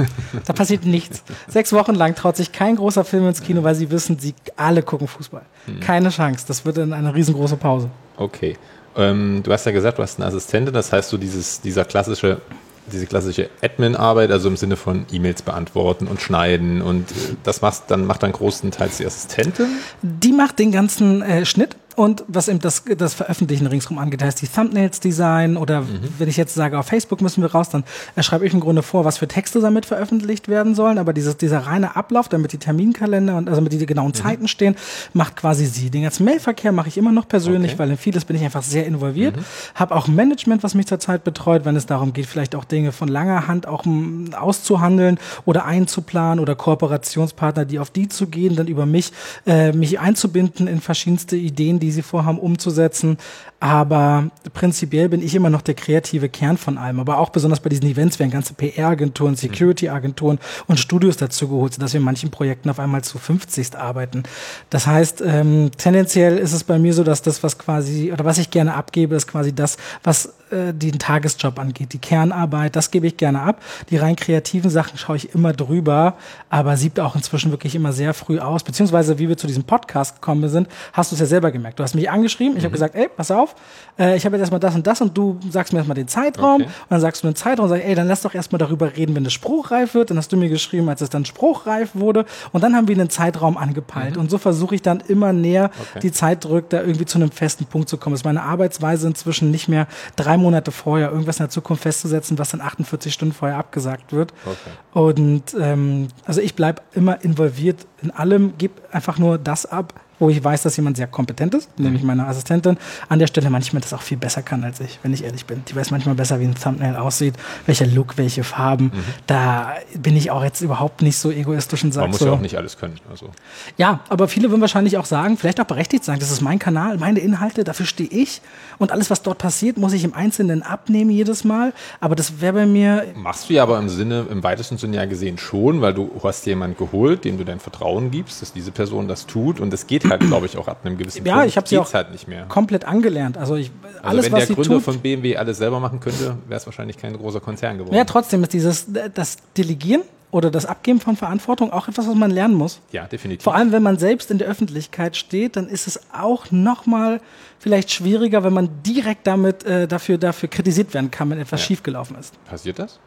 Da passiert nichts. Sechs Wochen lang traut sich kein großer Film ins Kino, weil sie wissen, sie alle gucken Fußball. Hm. Keine Chance. Das wird dann eine riesengroße Pause. Okay. Ähm, du hast ja gesagt, du hast eine Assistentin, das heißt, so dieses, dieser klassische diese klassische Admin-Arbeit, also im Sinne von E-Mails beantworten und schneiden und äh, das macht dann macht dann großenteils die Assistentin. Die macht den ganzen äh, Schnitt und was eben das, das Veröffentlichen ringsrum angeht, heißt die Thumbnails Design oder mhm. wenn ich jetzt sage, auf Facebook müssen wir raus, dann schreibe ich im Grunde vor, was für Texte damit veröffentlicht werden sollen. Aber dieses, dieser reine Ablauf, damit die Terminkalender und also mit die genauen mhm. Zeiten stehen, macht quasi sie. Den ganzen Mailverkehr mache ich immer noch persönlich, okay. weil in vieles bin ich einfach sehr involviert. Mhm. Habe auch Management, was mich zurzeit betreut, wenn es darum geht, vielleicht auch Dinge von langer Hand auch auszuhandeln oder einzuplanen oder Kooperationspartner, die auf die zu gehen, dann über mich, äh, mich einzubinden in verschiedenste Ideen, die sie vorhaben umzusetzen. Aber prinzipiell bin ich immer noch der kreative Kern von allem. Aber auch besonders bei diesen Events werden ganze PR-Agenturen, Security-Agenturen und Studios dazu geholt, sodass wir in manchen Projekten auf einmal zu 50 arbeiten. Das heißt, ähm, tendenziell ist es bei mir so, dass das, was quasi, oder was ich gerne abgebe, ist quasi das, was äh, den Tagesjob angeht. Die Kernarbeit, das gebe ich gerne ab. Die rein kreativen Sachen schaue ich immer drüber, aber sieht auch inzwischen wirklich immer sehr früh aus. Beziehungsweise, wie wir zu diesem Podcast gekommen sind, hast du es ja selber gemerkt. Du hast mich angeschrieben, ich mhm. habe gesagt, ey, pass auf, äh, ich habe jetzt erstmal das und das und du sagst mir erstmal den Zeitraum okay. und dann sagst du den Zeitraum und sagst, ey, dann lass doch erstmal darüber reden, wenn es spruchreif wird. Dann hast du mir geschrieben, als es dann spruchreif wurde und dann haben wir einen Zeitraum angepeilt mhm. und so versuche ich dann immer näher okay. die Zeit drückt, da irgendwie zu einem festen Punkt zu kommen. Das ist meine Arbeitsweise inzwischen nicht mehr drei Monate vorher irgendwas in der Zukunft festzusetzen, was dann 48 Stunden vorher abgesagt wird. Okay. Und ähm, also ich bleibe immer involviert in allem, gebe einfach nur das ab, wo ich weiß, dass jemand sehr kompetent ist, nämlich mhm. meine Assistentin, an der Stelle manchmal das auch viel besser kann als ich, wenn ich ehrlich bin. Die weiß manchmal besser, wie ein Thumbnail aussieht, welcher Look, welche Farben. Mhm. Da bin ich auch jetzt überhaupt nicht so egoistisch und sage Man muss so, ja auch nicht alles können. Also. Ja, aber viele würden wahrscheinlich auch sagen, vielleicht auch berechtigt sagen, das ist mein Kanal, meine Inhalte, dafür stehe ich und alles, was dort passiert, muss ich im Einzelnen abnehmen jedes Mal. Aber das wäre bei mir... Machst du ja aber im Sinne, im weitesten Sinne ja gesehen schon, weil du hast jemanden geholt, dem du dein Vertrauen gibst, dass diese Person das tut und es geht halt, glaube ich, auch ab einem gewissen ja, Punkt. Ja, ich habe sie auch halt nicht mehr. komplett angelernt. Also, ich, also alles, wenn was der Gründer tut, von BMW alles selber machen könnte, wäre es wahrscheinlich kein großer Konzern geworden. Ja, trotzdem ist dieses das Delegieren oder das Abgeben von Verantwortung auch etwas, was man lernen muss. Ja, definitiv. Vor allem, wenn man selbst in der Öffentlichkeit steht, dann ist es auch nochmal vielleicht schwieriger, wenn man direkt damit äh, dafür, dafür kritisiert werden kann, wenn etwas ja. schiefgelaufen ist. Passiert das?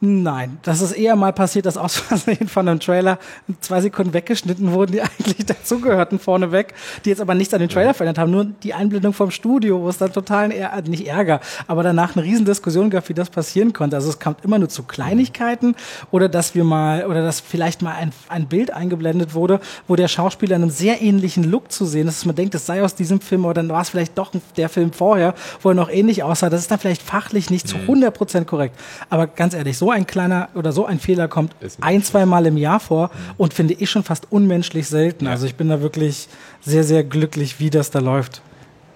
Nein, das ist eher mal passiert, dass aus Versehen von einem Trailer zwei Sekunden weggeschnitten wurden, die eigentlich dazugehörten vorneweg, die jetzt aber nichts an den Trailer verändert haben, nur die Einblendung vom Studio, wo es dann totalen, Ärger, nicht Ärger, aber danach eine Riesendiskussion gab, wie das passieren konnte. Also es kam immer nur zu Kleinigkeiten oder dass wir mal, oder dass vielleicht mal ein, ein Bild eingeblendet wurde, wo der Schauspieler in einem sehr ähnlichen Look zu sehen ist, dass man denkt, es sei aus diesem Film, oder dann war es vielleicht doch der Film vorher, wo er noch ähnlich aussah. Das ist dann vielleicht fachlich nicht zu 100% korrekt. Aber ganz ehrlich, so ein kleiner oder so ein Fehler kommt ein, zwei Mal im Jahr vor mhm. und finde ich schon fast unmenschlich selten. Ja. Also ich bin da wirklich sehr, sehr glücklich, wie das da läuft.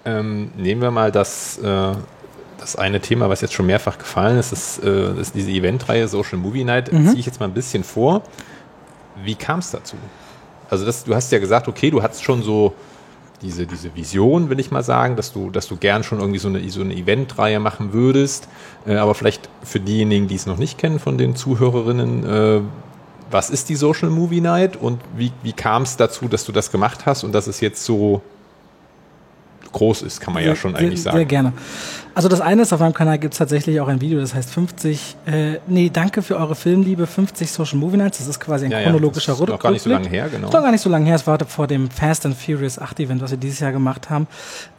Ähm, nehmen wir mal das, äh, das eine Thema, was jetzt schon mehrfach gefallen ist, das, äh, ist diese Eventreihe Social Movie Night. Mhm. Ziehe ich jetzt mal ein bisschen vor. Wie kam es dazu? Also das, du hast ja gesagt, okay, du hattest schon so diese, diese Vision, will ich mal sagen, dass du, dass du gern schon irgendwie so eine, so eine Eventreihe machen würdest. Äh, aber vielleicht für diejenigen, die es noch nicht kennen von den Zuhörerinnen, äh, was ist die Social Movie Night und wie, wie kam es dazu, dass du das gemacht hast und dass es jetzt so groß ist, kann man ja schon eigentlich sagen. Sehr gerne. Also das eine ist, auf meinem Kanal gibt es tatsächlich auch ein Video, das heißt 50, äh, nee, danke für eure Filmliebe, 50 Social Movie Nights. Das ist quasi ein ja, chronologischer ja, Rückblick. Noch gar nicht so lange her, genau. Ist noch gar nicht so lange her. Es war vor dem Fast and Furious 8 Event, was wir dieses Jahr gemacht haben.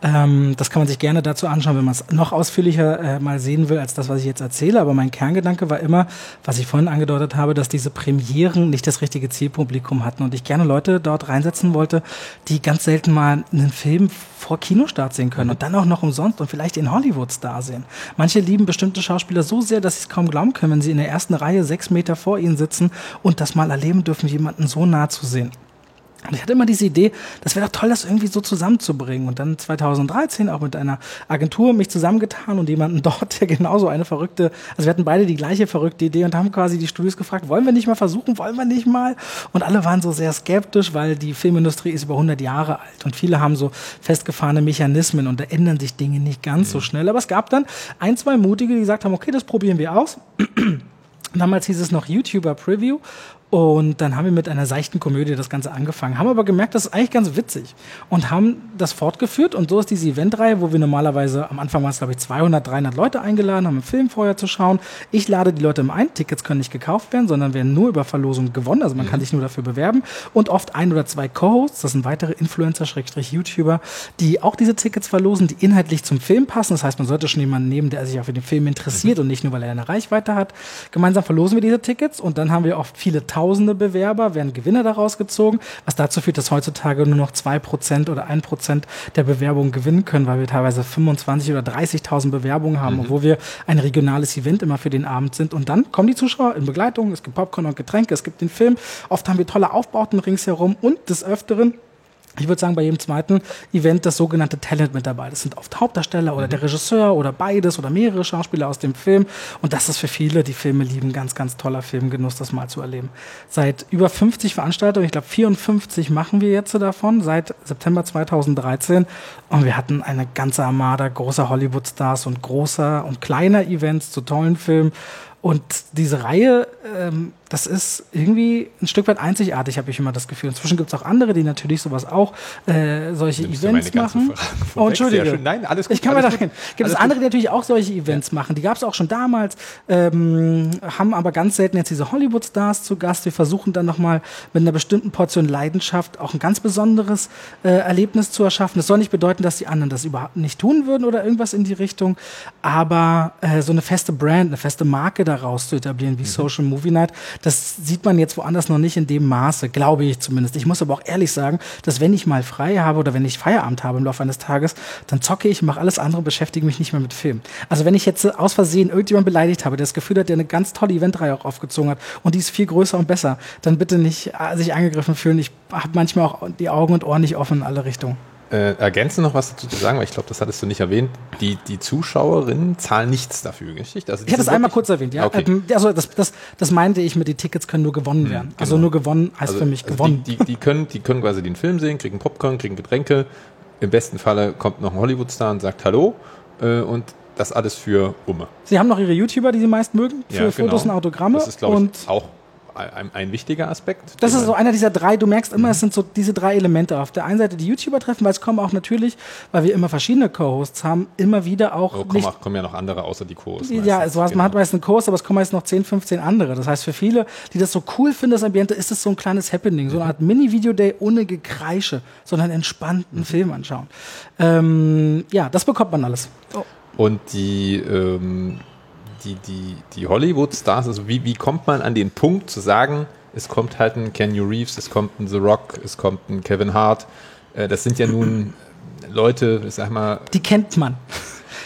Ähm, das kann man sich gerne dazu anschauen, wenn man es noch ausführlicher äh, mal sehen will, als das, was ich jetzt erzähle. Aber mein Kerngedanke war immer, was ich vorhin angedeutet habe, dass diese Premieren nicht das richtige Zielpublikum hatten und ich gerne Leute dort reinsetzen wollte, die ganz selten mal einen Film vor Kinostart sehen können mhm. und dann auch noch umsonst und vielleicht in Hollywood-Star sehen. Manche lieben bestimmte Schauspieler so sehr, dass sie es kaum glauben können, wenn sie in der ersten Reihe sechs Meter vor ihnen sitzen und das mal erleben dürfen, jemanden so nah zu sehen. Und ich hatte immer diese Idee, das wäre doch toll, das irgendwie so zusammenzubringen. Und dann 2013 auch mit einer Agentur mich zusammengetan und jemanden dort, der genauso eine verrückte, also wir hatten beide die gleiche verrückte Idee und haben quasi die Studios gefragt, wollen wir nicht mal versuchen, wollen wir nicht mal? Und alle waren so sehr skeptisch, weil die Filmindustrie ist über 100 Jahre alt und viele haben so festgefahrene Mechanismen und da ändern sich Dinge nicht ganz mhm. so schnell. Aber es gab dann ein, zwei Mutige, die gesagt haben, okay, das probieren wir aus. Damals hieß es noch YouTuber Preview und dann haben wir mit einer seichten Komödie das Ganze angefangen, haben aber gemerkt, das ist eigentlich ganz witzig und haben das fortgeführt. Und so ist diese Eventreihe, wo wir normalerweise am Anfang waren es, glaube ich, 200, 300 Leute eingeladen haben, einen Film vorher zu schauen. Ich lade die Leute immer ein. Tickets können nicht gekauft werden, sondern werden nur über Verlosung gewonnen. Also man mhm. kann sich nur dafür bewerben. Und oft ein oder zwei Co-Hosts, das sind weitere Influencer-YouTuber, die auch diese Tickets verlosen, die inhaltlich zum Film passen. Das heißt, man sollte schon jemanden nehmen, der sich auch für den Film interessiert mhm. und nicht nur, weil er eine Reichweite hat. Gemeinsam verlosen wir diese Tickets und dann haben wir oft viele Tausend tausende Bewerber, werden Gewinner daraus gezogen, was dazu führt, dass heutzutage nur noch zwei Prozent oder ein Prozent der Bewerbungen gewinnen können, weil wir teilweise 25 oder 30.000 Bewerbungen haben, mhm. obwohl wir ein regionales Event immer für den Abend sind. Und dann kommen die Zuschauer in Begleitung, es gibt Popcorn und Getränke, es gibt den Film, oft haben wir tolle Aufbauten ringsherum und des Öfteren ich würde sagen, bei jedem zweiten Event das sogenannte Talent mit dabei. Das sind oft Hauptdarsteller oder der Regisseur oder beides oder mehrere Schauspieler aus dem Film. Und das ist für viele, die Filme lieben, ganz, ganz toller Filmgenuss, das mal zu erleben. Seit über 50 Veranstaltungen, ich glaube 54 machen wir jetzt davon, seit September 2013. Und wir hatten eine ganze Armada großer Hollywood-Stars und großer und kleiner Events zu tollen Filmen. Und diese Reihe, ähm, das ist irgendwie ein Stück weit einzigartig, habe ich immer das Gefühl. Inzwischen gibt es auch andere, die natürlich sowas auch, äh, solche Nimmst Events machen. Oh, Entschuldige. Nein, alles gut. Ich kann mal dahin. Gibt es andere, die natürlich auch solche Events ja. machen. Die gab es auch schon damals, ähm, haben aber ganz selten jetzt diese Hollywood-Stars zu Gast. Wir versuchen dann nochmal mit einer bestimmten Portion Leidenschaft auch ein ganz besonderes äh, Erlebnis zu erschaffen. Das soll nicht bedeuten, dass die anderen das überhaupt nicht tun würden oder irgendwas in die Richtung, aber äh, so eine feste Brand, eine feste Marke da daraus zu etablieren wie mhm. Social Movie Night. Das sieht man jetzt woanders noch nicht in dem Maße, glaube ich zumindest. Ich muss aber auch ehrlich sagen, dass wenn ich mal frei habe oder wenn ich Feierabend habe im Laufe eines Tages, dann zocke ich, mache alles andere, beschäftige mich nicht mehr mit Film. Also wenn ich jetzt aus Versehen irgendjemand beleidigt habe, der das Gefühl hat, der eine ganz tolle Eventreihe auch aufgezogen hat und die ist viel größer und besser, dann bitte nicht äh, sich angegriffen fühlen. Ich habe manchmal auch die Augen und Ohren nicht offen in alle Richtungen äh, ergänzen noch was dazu zu sagen, weil ich glaube, das hattest du nicht erwähnt. Die, die Zuschauerinnen zahlen nichts dafür, richtig? Also ich habe das einmal kurz erwähnt, ja. Okay. Ähm, also das, das, das meinte ich mit, die Tickets können nur gewonnen hm, werden. Genau. Also nur gewonnen heißt also, für mich also gewonnen. Die, die, die, können, die können quasi den Film sehen, kriegen Popcorn, kriegen Getränke. Im besten Falle kommt noch ein Hollywood-Star und sagt Hallo. Äh, und das alles für Umme. Sie haben noch Ihre YouTuber, die Sie meist mögen, für ja, Fotos genau. und Autogramme. Das ist, glaube ich, auch ein, ein wichtiger Aspekt. Das ist so einer dieser drei, du merkst immer, mhm. es sind so diese drei Elemente. Auf der einen Seite die YouTuber treffen, weil es kommen auch natürlich, weil wir immer verschiedene Co-Hosts haben, immer wieder auch. Oh, kommen, auch, kommen ja noch andere außer die Co-Hosts. Ja, so hast, genau. man hat meist einen Co-Host, aber es kommen meist noch 10, 15 andere. Das heißt, für viele, die das so cool finden, das Ambiente, ist es so ein kleines Happening, so eine Art Mini-Video-Day ohne Gekreische, sondern entspannten mhm. Film anschauen. Ähm, ja, das bekommt man alles. Oh. Und die, ähm, die, die, die Hollywood-Stars, also wie, wie kommt man an den Punkt zu sagen, es kommt halt ein Kenny Reeves, es kommt ein The Rock, es kommt ein Kevin Hart. Äh, das sind ja nun Leute, ich sag mal. Die kennt man.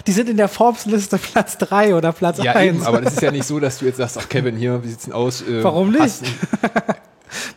Die sind in der Forbes-Liste Platz 3 oder Platz 1. Ja, eben, aber das ist ja nicht so, dass du jetzt sagst, ach Kevin, hier, wie sieht's denn aus? Äh, Warum nicht?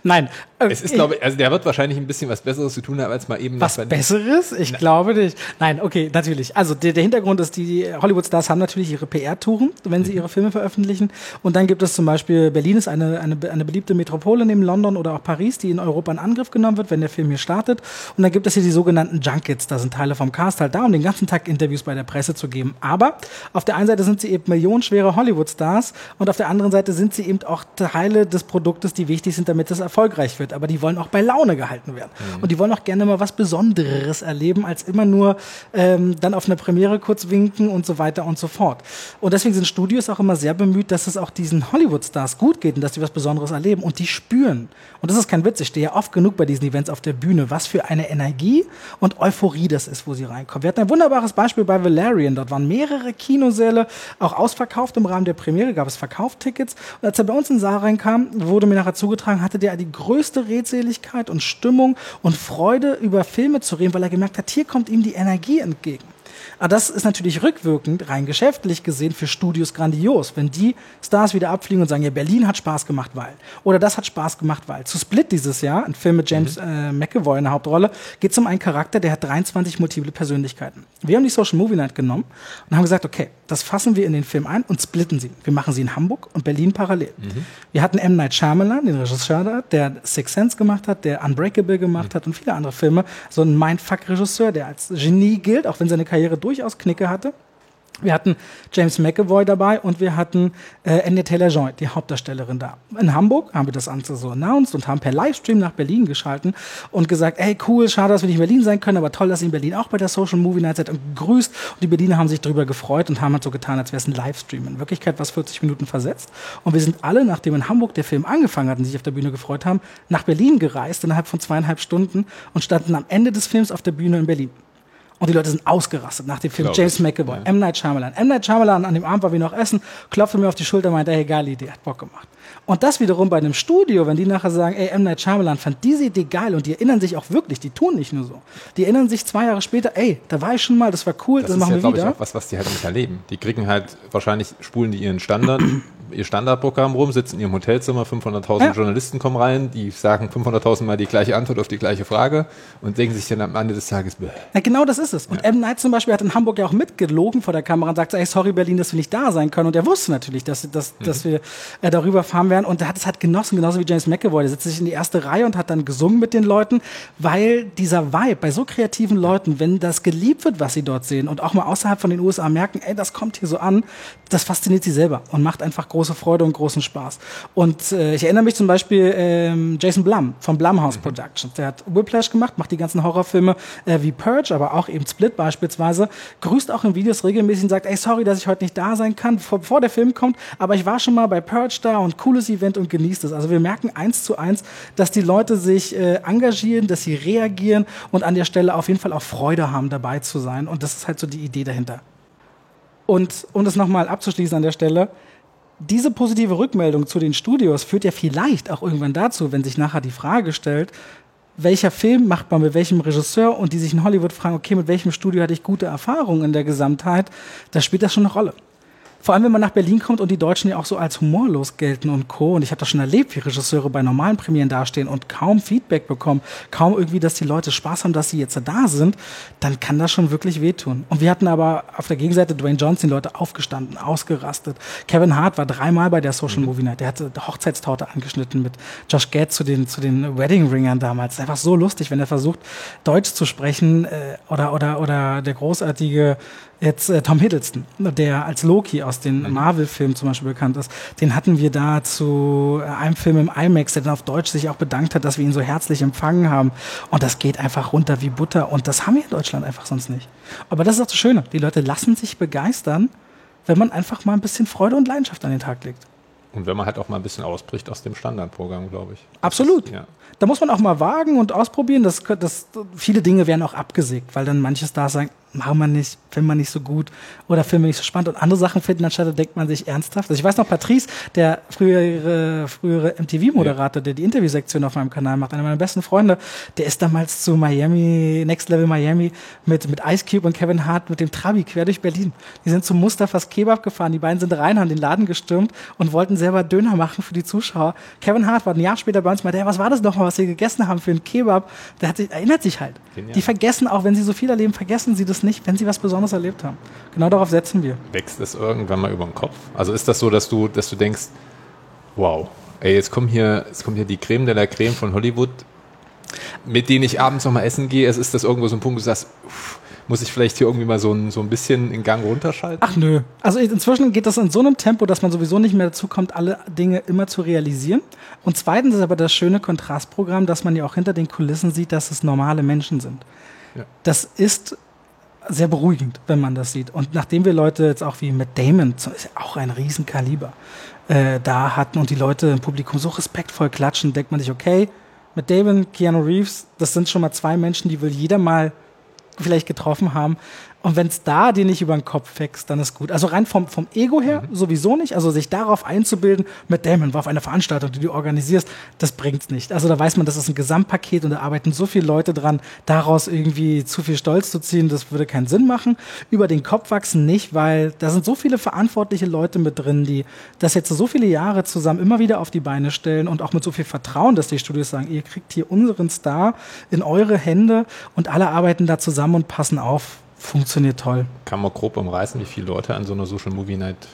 Nein. Es ist, glaube ich, also der wird wahrscheinlich ein bisschen was Besseres zu tun haben, als mal eben. Was Besseres? Ich Na. glaube nicht. Nein, okay, natürlich. Also der, der Hintergrund ist, die Hollywood-Stars haben natürlich ihre PR-Touren, wenn sie mhm. ihre Filme veröffentlichen. Und dann gibt es zum Beispiel, Berlin ist eine, eine, eine beliebte Metropole neben London oder auch Paris, die in Europa in Angriff genommen wird, wenn der Film hier startet. Und dann gibt es hier die sogenannten Junkets. Da sind Teile vom Cast halt da, um den ganzen Tag Interviews bei der Presse zu geben. Aber auf der einen Seite sind sie eben millionenschwere Hollywood-Stars und auf der anderen Seite sind sie eben auch Teile des Produktes, die wichtig sind, damit es erfolgreich wird. Aber die wollen auch bei Laune gehalten werden. Mhm. Und die wollen auch gerne mal was Besonderes erleben, als immer nur ähm, dann auf einer Premiere kurz winken und so weiter und so fort. Und deswegen sind Studios auch immer sehr bemüht, dass es auch diesen Hollywood-Stars gut geht und dass die was Besonderes erleben und die spüren. Und das ist kein Witz, ich stehe ja oft genug bei diesen Events auf der Bühne, was für eine Energie und Euphorie das ist, wo sie reinkommen. Wir hatten ein wunderbares Beispiel bei Valerian. Dort waren mehrere Kinosäle auch ausverkauft im Rahmen der Premiere, gab es Verkauftickets. Und als er bei uns in den Saal reinkam, wurde mir nachher zugetragen, hatte der die größte Redseligkeit und Stimmung und Freude, über Filme zu reden, weil er gemerkt hat, hier kommt ihm die Energie entgegen. Aber das ist natürlich rückwirkend, rein geschäftlich gesehen, für Studios grandios, wenn die Stars wieder abfliegen und sagen, ja, Berlin hat Spaß gemacht, weil. Oder das hat Spaß gemacht, weil. Zu Split dieses Jahr, ein Film mit James mhm. äh, McAvoy in der Hauptrolle, geht es um einen Charakter, der hat 23 multiple Persönlichkeiten. Wir haben die Social Movie Night genommen und haben gesagt, okay, das fassen wir in den Film ein und splitten sie. Wir machen sie in Hamburg und Berlin parallel. Mhm. Wir hatten M. Night Shyamalan, den Regisseur da, der Six Sense gemacht hat, der Unbreakable gemacht mhm. hat und viele andere Filme. So ein Mindfuck-Regisseur, der als Genie gilt, auch wenn seine Karriere durchaus Knicke hatte. Wir hatten James McAvoy dabei und wir hatten äh, Anya Taylor-Joy, die Hauptdarstellerin da. In Hamburg haben wir das Ganze so announced und haben per Livestream nach Berlin geschalten und gesagt, ey cool, schade, dass wir nicht in Berlin sein können, aber toll, dass ihr in Berlin auch bei der Social Movie Night seid und gegrüßt. Und die Berliner haben sich darüber gefreut und haben halt so getan, als wäre es ein Livestream. In Wirklichkeit war es 40 Minuten versetzt. Und wir sind alle, nachdem in Hamburg der Film angefangen hat und sich auf der Bühne gefreut haben, nach Berlin gereist innerhalb von zweieinhalb Stunden und standen am Ende des Films auf der Bühne in Berlin. Und die Leute sind ausgerastet nach dem Film Glaub James McAvoy, ja. M. Night Shyamalan. M. Night Shyamalan an dem Abend war wie noch essen, klopfte mir auf die Schulter und meinte, hey, geile Idee, hat Bock gemacht. Und das wiederum bei einem Studio, wenn die nachher sagen, ey, M. Night Shyamalan fand diese Idee geil und die erinnern sich auch wirklich, die tun nicht nur so. Die erinnern sich zwei Jahre später, ey, da war ich schon mal, das war cool, das, das machen ja, wir wieder. Ich, auch was, was die halt nicht erleben. Die kriegen halt, wahrscheinlich spulen die ihren Standard ihr Standardprogramm rum, sitzen in ihrem Hotelzimmer, 500.000 ja. Journalisten kommen rein, die sagen 500.000 Mal die gleiche Antwort auf die gleiche Frage und denken sich dann am Ende des Tages, Bäh. Ja, genau das ist es. Und ja. M. Night zum Beispiel hat in Hamburg ja auch mitgelogen vor der Kamera und sagt, ey, sorry Berlin, dass wir nicht da sein können. Und er wusste natürlich, dass, dass, mhm. dass wir äh, darüber fahren werden. Und er hat es halt genossen, genauso wie James McAvoy. Der setzt sich in die erste Reihe und hat dann gesungen mit den Leuten, weil dieser Vibe bei so kreativen Leuten, wenn das geliebt wird, was sie dort sehen und auch mal außerhalb von den USA merken, ey, das kommt hier so an, das fasziniert sie selber und macht einfach große Freude und großen Spaß. Und äh, ich erinnere mich zum Beispiel ähm, Jason Blum von Blumhouse mhm. Productions. Der hat Whiplash gemacht, macht die ganzen Horrorfilme äh, wie Purge, aber auch eben Split beispielsweise. Grüßt auch in Videos regelmäßig und sagt, ey, sorry, dass ich heute nicht da sein kann, bevor, bevor der Film kommt, aber ich war schon mal bei Purge da und cooles Event und genießt es. Also wir merken eins zu eins, dass die Leute sich äh, engagieren, dass sie reagieren und an der Stelle auf jeden Fall auch Freude haben, dabei zu sein. Und das ist halt so die Idee dahinter. Und um das nochmal abzuschließen an der Stelle, diese positive Rückmeldung zu den Studios führt ja vielleicht auch irgendwann dazu, wenn sich nachher die Frage stellt, welcher Film macht man mit welchem Regisseur und die sich in Hollywood fragen, okay, mit welchem Studio hatte ich gute Erfahrungen in der Gesamtheit, da spielt das schon eine Rolle. Vor allem, wenn man nach Berlin kommt und die Deutschen ja auch so als humorlos gelten und Co. Und ich habe das schon erlebt, wie Regisseure bei normalen Premieren dastehen und kaum Feedback bekommen, kaum irgendwie, dass die Leute Spaß haben, dass sie jetzt da sind, dann kann das schon wirklich wehtun. Und wir hatten aber auf der Gegenseite Dwayne Johnson, die Leute aufgestanden, ausgerastet. Kevin Hart war dreimal bei der Social mhm. Movie Night. Der hatte Hochzeitstorte angeschnitten mit Josh Gad zu den, zu den Wedding Ringern damals. Einfach so lustig, wenn er versucht, Deutsch zu sprechen, äh, oder, oder, oder der großartige jetzt äh, Tom Hiddleston, der als Loki aus den mhm. Marvel-Filmen zum Beispiel bekannt ist, den hatten wir da zu einem Film im IMAX, der dann auf Deutsch sich auch bedankt hat, dass wir ihn so herzlich empfangen haben. Und das geht einfach runter wie Butter. Und das haben wir in Deutschland einfach sonst nicht. Aber das ist auch das Schöne. Die Leute lassen sich begeistern, wenn man einfach mal ein bisschen Freude und Leidenschaft an den Tag legt. Und wenn man halt auch mal ein bisschen ausbricht aus dem Standardprogramm, glaube ich. Absolut. Das, ja. Da muss man auch mal wagen und ausprobieren. Das, das, viele Dinge werden auch abgesägt, weil dann manche Stars sagen, machen wir nicht, finden wir nicht so gut oder finden wir nicht so spannend. Und andere Sachen finden anstatt, da denkt man sich ernsthaft. Also ich weiß noch, Patrice, der frühere, frühere MTV-Moderator, der die Interviewsektion auf meinem Kanal macht, einer meiner besten Freunde, der ist damals zu Miami, Next Level Miami, mit, mit Ice Cube und Kevin Hart mit dem Trabi quer durch Berlin. Die sind zum Mustafas Kebab gefahren. Die beiden sind rein, haben den Laden gestürmt und wollten selber Döner machen für die Zuschauer. Kevin Hart war ein Jahr später bei uns, meinte, hey, was war das nochmal, was sie gegessen haben für einen Kebab? Der hat sich, erinnert sich halt. Genial. Die vergessen auch, wenn sie so viel erleben, vergessen sie das nicht, wenn sie was Besonderes erlebt haben. Genau darauf setzen wir. Wächst es irgendwann mal über den Kopf? Also ist das so, dass du, dass du denkst, wow, ey, jetzt kommt hier, jetzt kommt hier die Creme de la Creme von Hollywood, mit denen ich abends noch mal essen gehe. Es ist das irgendwo so ein Punkt, wo du sagst, uff, muss ich vielleicht hier irgendwie mal so ein, so ein bisschen in Gang runterschalten? Ach nö. Also inzwischen geht das in so einem Tempo, dass man sowieso nicht mehr dazu kommt, alle Dinge immer zu realisieren. Und zweitens ist aber das schöne Kontrastprogramm, dass man ja auch hinter den Kulissen sieht, dass es normale Menschen sind. Ja. Das ist sehr beruhigend, wenn man das sieht. Und nachdem wir Leute jetzt auch wie Matt Damon, ist ja auch ein Riesenkaliber, äh, da hatten und die Leute im Publikum so respektvoll klatschen, denkt man sich, okay, Matt Damon, Keanu Reeves, das sind schon mal zwei Menschen, die will jeder mal vielleicht getroffen haben. Und wenn es da dir nicht über den Kopf wächst, dann ist gut. Also rein vom, vom Ego her mhm. sowieso nicht. Also sich darauf einzubilden, mit Damon war auf einer Veranstaltung, die du organisierst, das bringt's nicht. Also da weiß man, das ist ein Gesamtpaket und da arbeiten so viele Leute dran, daraus irgendwie zu viel Stolz zu ziehen, das würde keinen Sinn machen. Über den Kopf wachsen nicht, weil da sind so viele verantwortliche Leute mit drin, die das jetzt so viele Jahre zusammen immer wieder auf die Beine stellen und auch mit so viel Vertrauen, dass die Studios sagen, ihr kriegt hier unseren Star in eure Hände und alle arbeiten da zusammen und passen auf funktioniert toll. Kann man grob umreißen, wie viele Leute an so einer Social Movie Night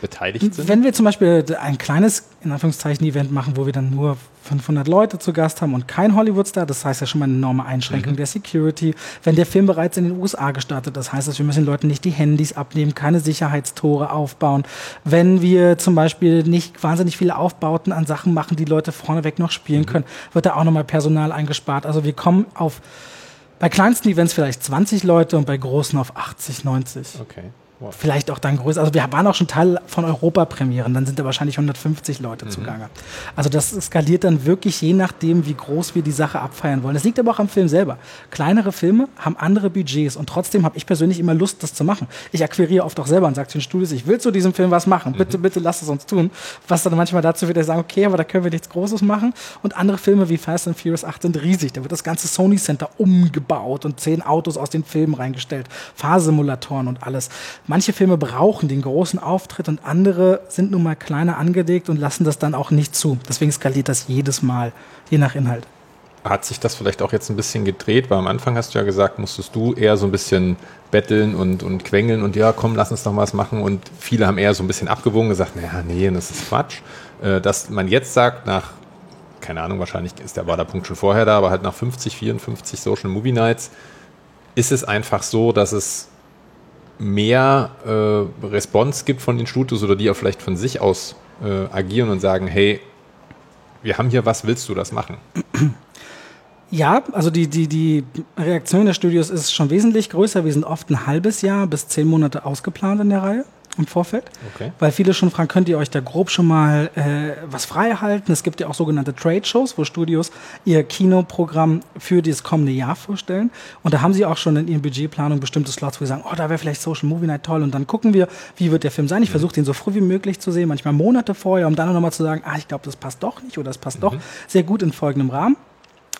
beteiligt sind? Wenn wir zum Beispiel ein kleines, in Anführungszeichen, Event machen, wo wir dann nur 500 Leute zu Gast haben und kein Hollywood-Star, das heißt ja schon mal eine enorme Einschränkung mhm. der Security. Wenn der Film bereits in den USA gestartet ist, heißt das, wir müssen den Leuten nicht die Handys abnehmen, keine Sicherheitstore aufbauen. Wenn wir zum Beispiel nicht wahnsinnig viele Aufbauten an Sachen machen, die Leute vorneweg noch spielen mhm. können, wird da auch nochmal Personal eingespart. Also wir kommen auf bei kleinsten Events vielleicht 20 Leute und bei großen auf 80, 90. Okay. Wow. Vielleicht auch dann größer. Also wir waren auch schon Teil von Europapremieren, dann sind da wahrscheinlich 150 Leute mhm. zugange. Also das skaliert dann wirklich je nachdem, wie groß wir die Sache abfeiern wollen. Das liegt aber auch am Film selber. Kleinere Filme haben andere Budgets und trotzdem habe ich persönlich immer Lust, das zu machen. Ich akquiriere oft auch selber und sage zu den Studios, ich will zu diesem Film was machen. Bitte, mhm. bitte lass es uns tun. Was dann manchmal dazu wird, dass sagen, okay, aber da können wir nichts Großes machen. Und andere Filme wie Fast and Furious 8 sind riesig. Da wird das ganze Sony Center umgebaut und zehn Autos aus den Filmen reingestellt, Fahrsimulatoren und alles. Manche Filme brauchen den großen Auftritt und andere sind nun mal kleiner angelegt und lassen das dann auch nicht zu. Deswegen skaliert das jedes Mal, je nach Inhalt. Hat sich das vielleicht auch jetzt ein bisschen gedreht? Weil am Anfang hast du ja gesagt, musstest du eher so ein bisschen betteln und, und quengeln und ja, komm, lass uns doch was machen. Und viele haben eher so ein bisschen abgewogen gesagt, naja, nee, das ist Quatsch. Äh, dass man jetzt sagt, nach, keine Ahnung, wahrscheinlich ist der, war der Punkt schon vorher da, aber halt nach 50, 54 Social Movie Nights ist es einfach so, dass es mehr äh, Response gibt von den Studios oder die auch vielleicht von sich aus äh, agieren und sagen, hey, wir haben hier was, willst du das machen? Ja, also die, die, die Reaktion der Studios ist schon wesentlich größer. Wir sind oft ein halbes Jahr bis zehn Monate ausgeplant in der Reihe im Vorfeld, okay. weil viele schon fragen, könnt ihr euch da grob schon mal äh, was frei halten? Es gibt ja auch sogenannte Trade-Shows, wo Studios ihr Kinoprogramm für das kommende Jahr vorstellen. Und da haben sie auch schon in ihren Budgetplanung bestimmte Slots, wo sie sagen, oh, da wäre vielleicht Social Movie Night toll. Und dann gucken wir, wie wird der Film sein. Ich mhm. versuche den so früh wie möglich zu sehen, manchmal Monate vorher, um dann nochmal zu sagen, ah, ich glaube, das passt doch nicht oder das passt mhm. doch sehr gut in folgendem Rahmen.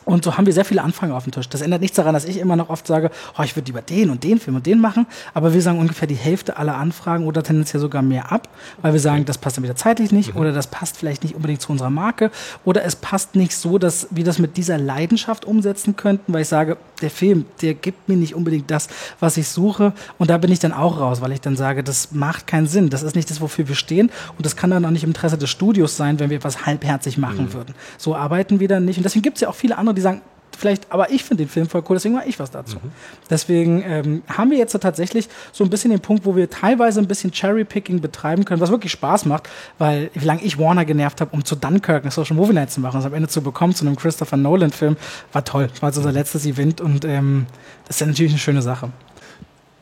Und so haben wir sehr viele Anfragen auf dem Tisch. Das ändert nichts daran, dass ich immer noch oft sage, oh, ich würde lieber den und den Film und den machen. Aber wir sagen ungefähr die Hälfte aller Anfragen oder tendenziell sogar mehr ab, weil wir sagen, das passt dann wieder zeitlich nicht mhm. oder das passt vielleicht nicht unbedingt zu unserer Marke oder es passt nicht so, dass wir das mit dieser Leidenschaft umsetzen könnten, weil ich sage, der Film, der gibt mir nicht unbedingt das, was ich suche. Und da bin ich dann auch raus, weil ich dann sage, das macht keinen Sinn. Das ist nicht das, wofür wir stehen. Und das kann dann auch nicht im Interesse des Studios sein, wenn wir etwas halbherzig machen mhm. würden. So arbeiten wir dann nicht. Und deswegen gibt es ja auch viele andere, die sagen, vielleicht, aber ich finde den Film voll cool, deswegen mache ich was dazu. Mhm. Deswegen ähm, haben wir jetzt tatsächlich so ein bisschen den Punkt, wo wir teilweise ein bisschen Cherry-Picking betreiben können, was wirklich Spaß macht, weil wie lange ich Warner genervt habe, um zu Dunkirk eine Social Movie Night zu machen, das am Ende zu bekommen zu einem Christopher Nolan-Film, war toll. Das war also unser letztes Event und ähm, das ist natürlich eine schöne Sache.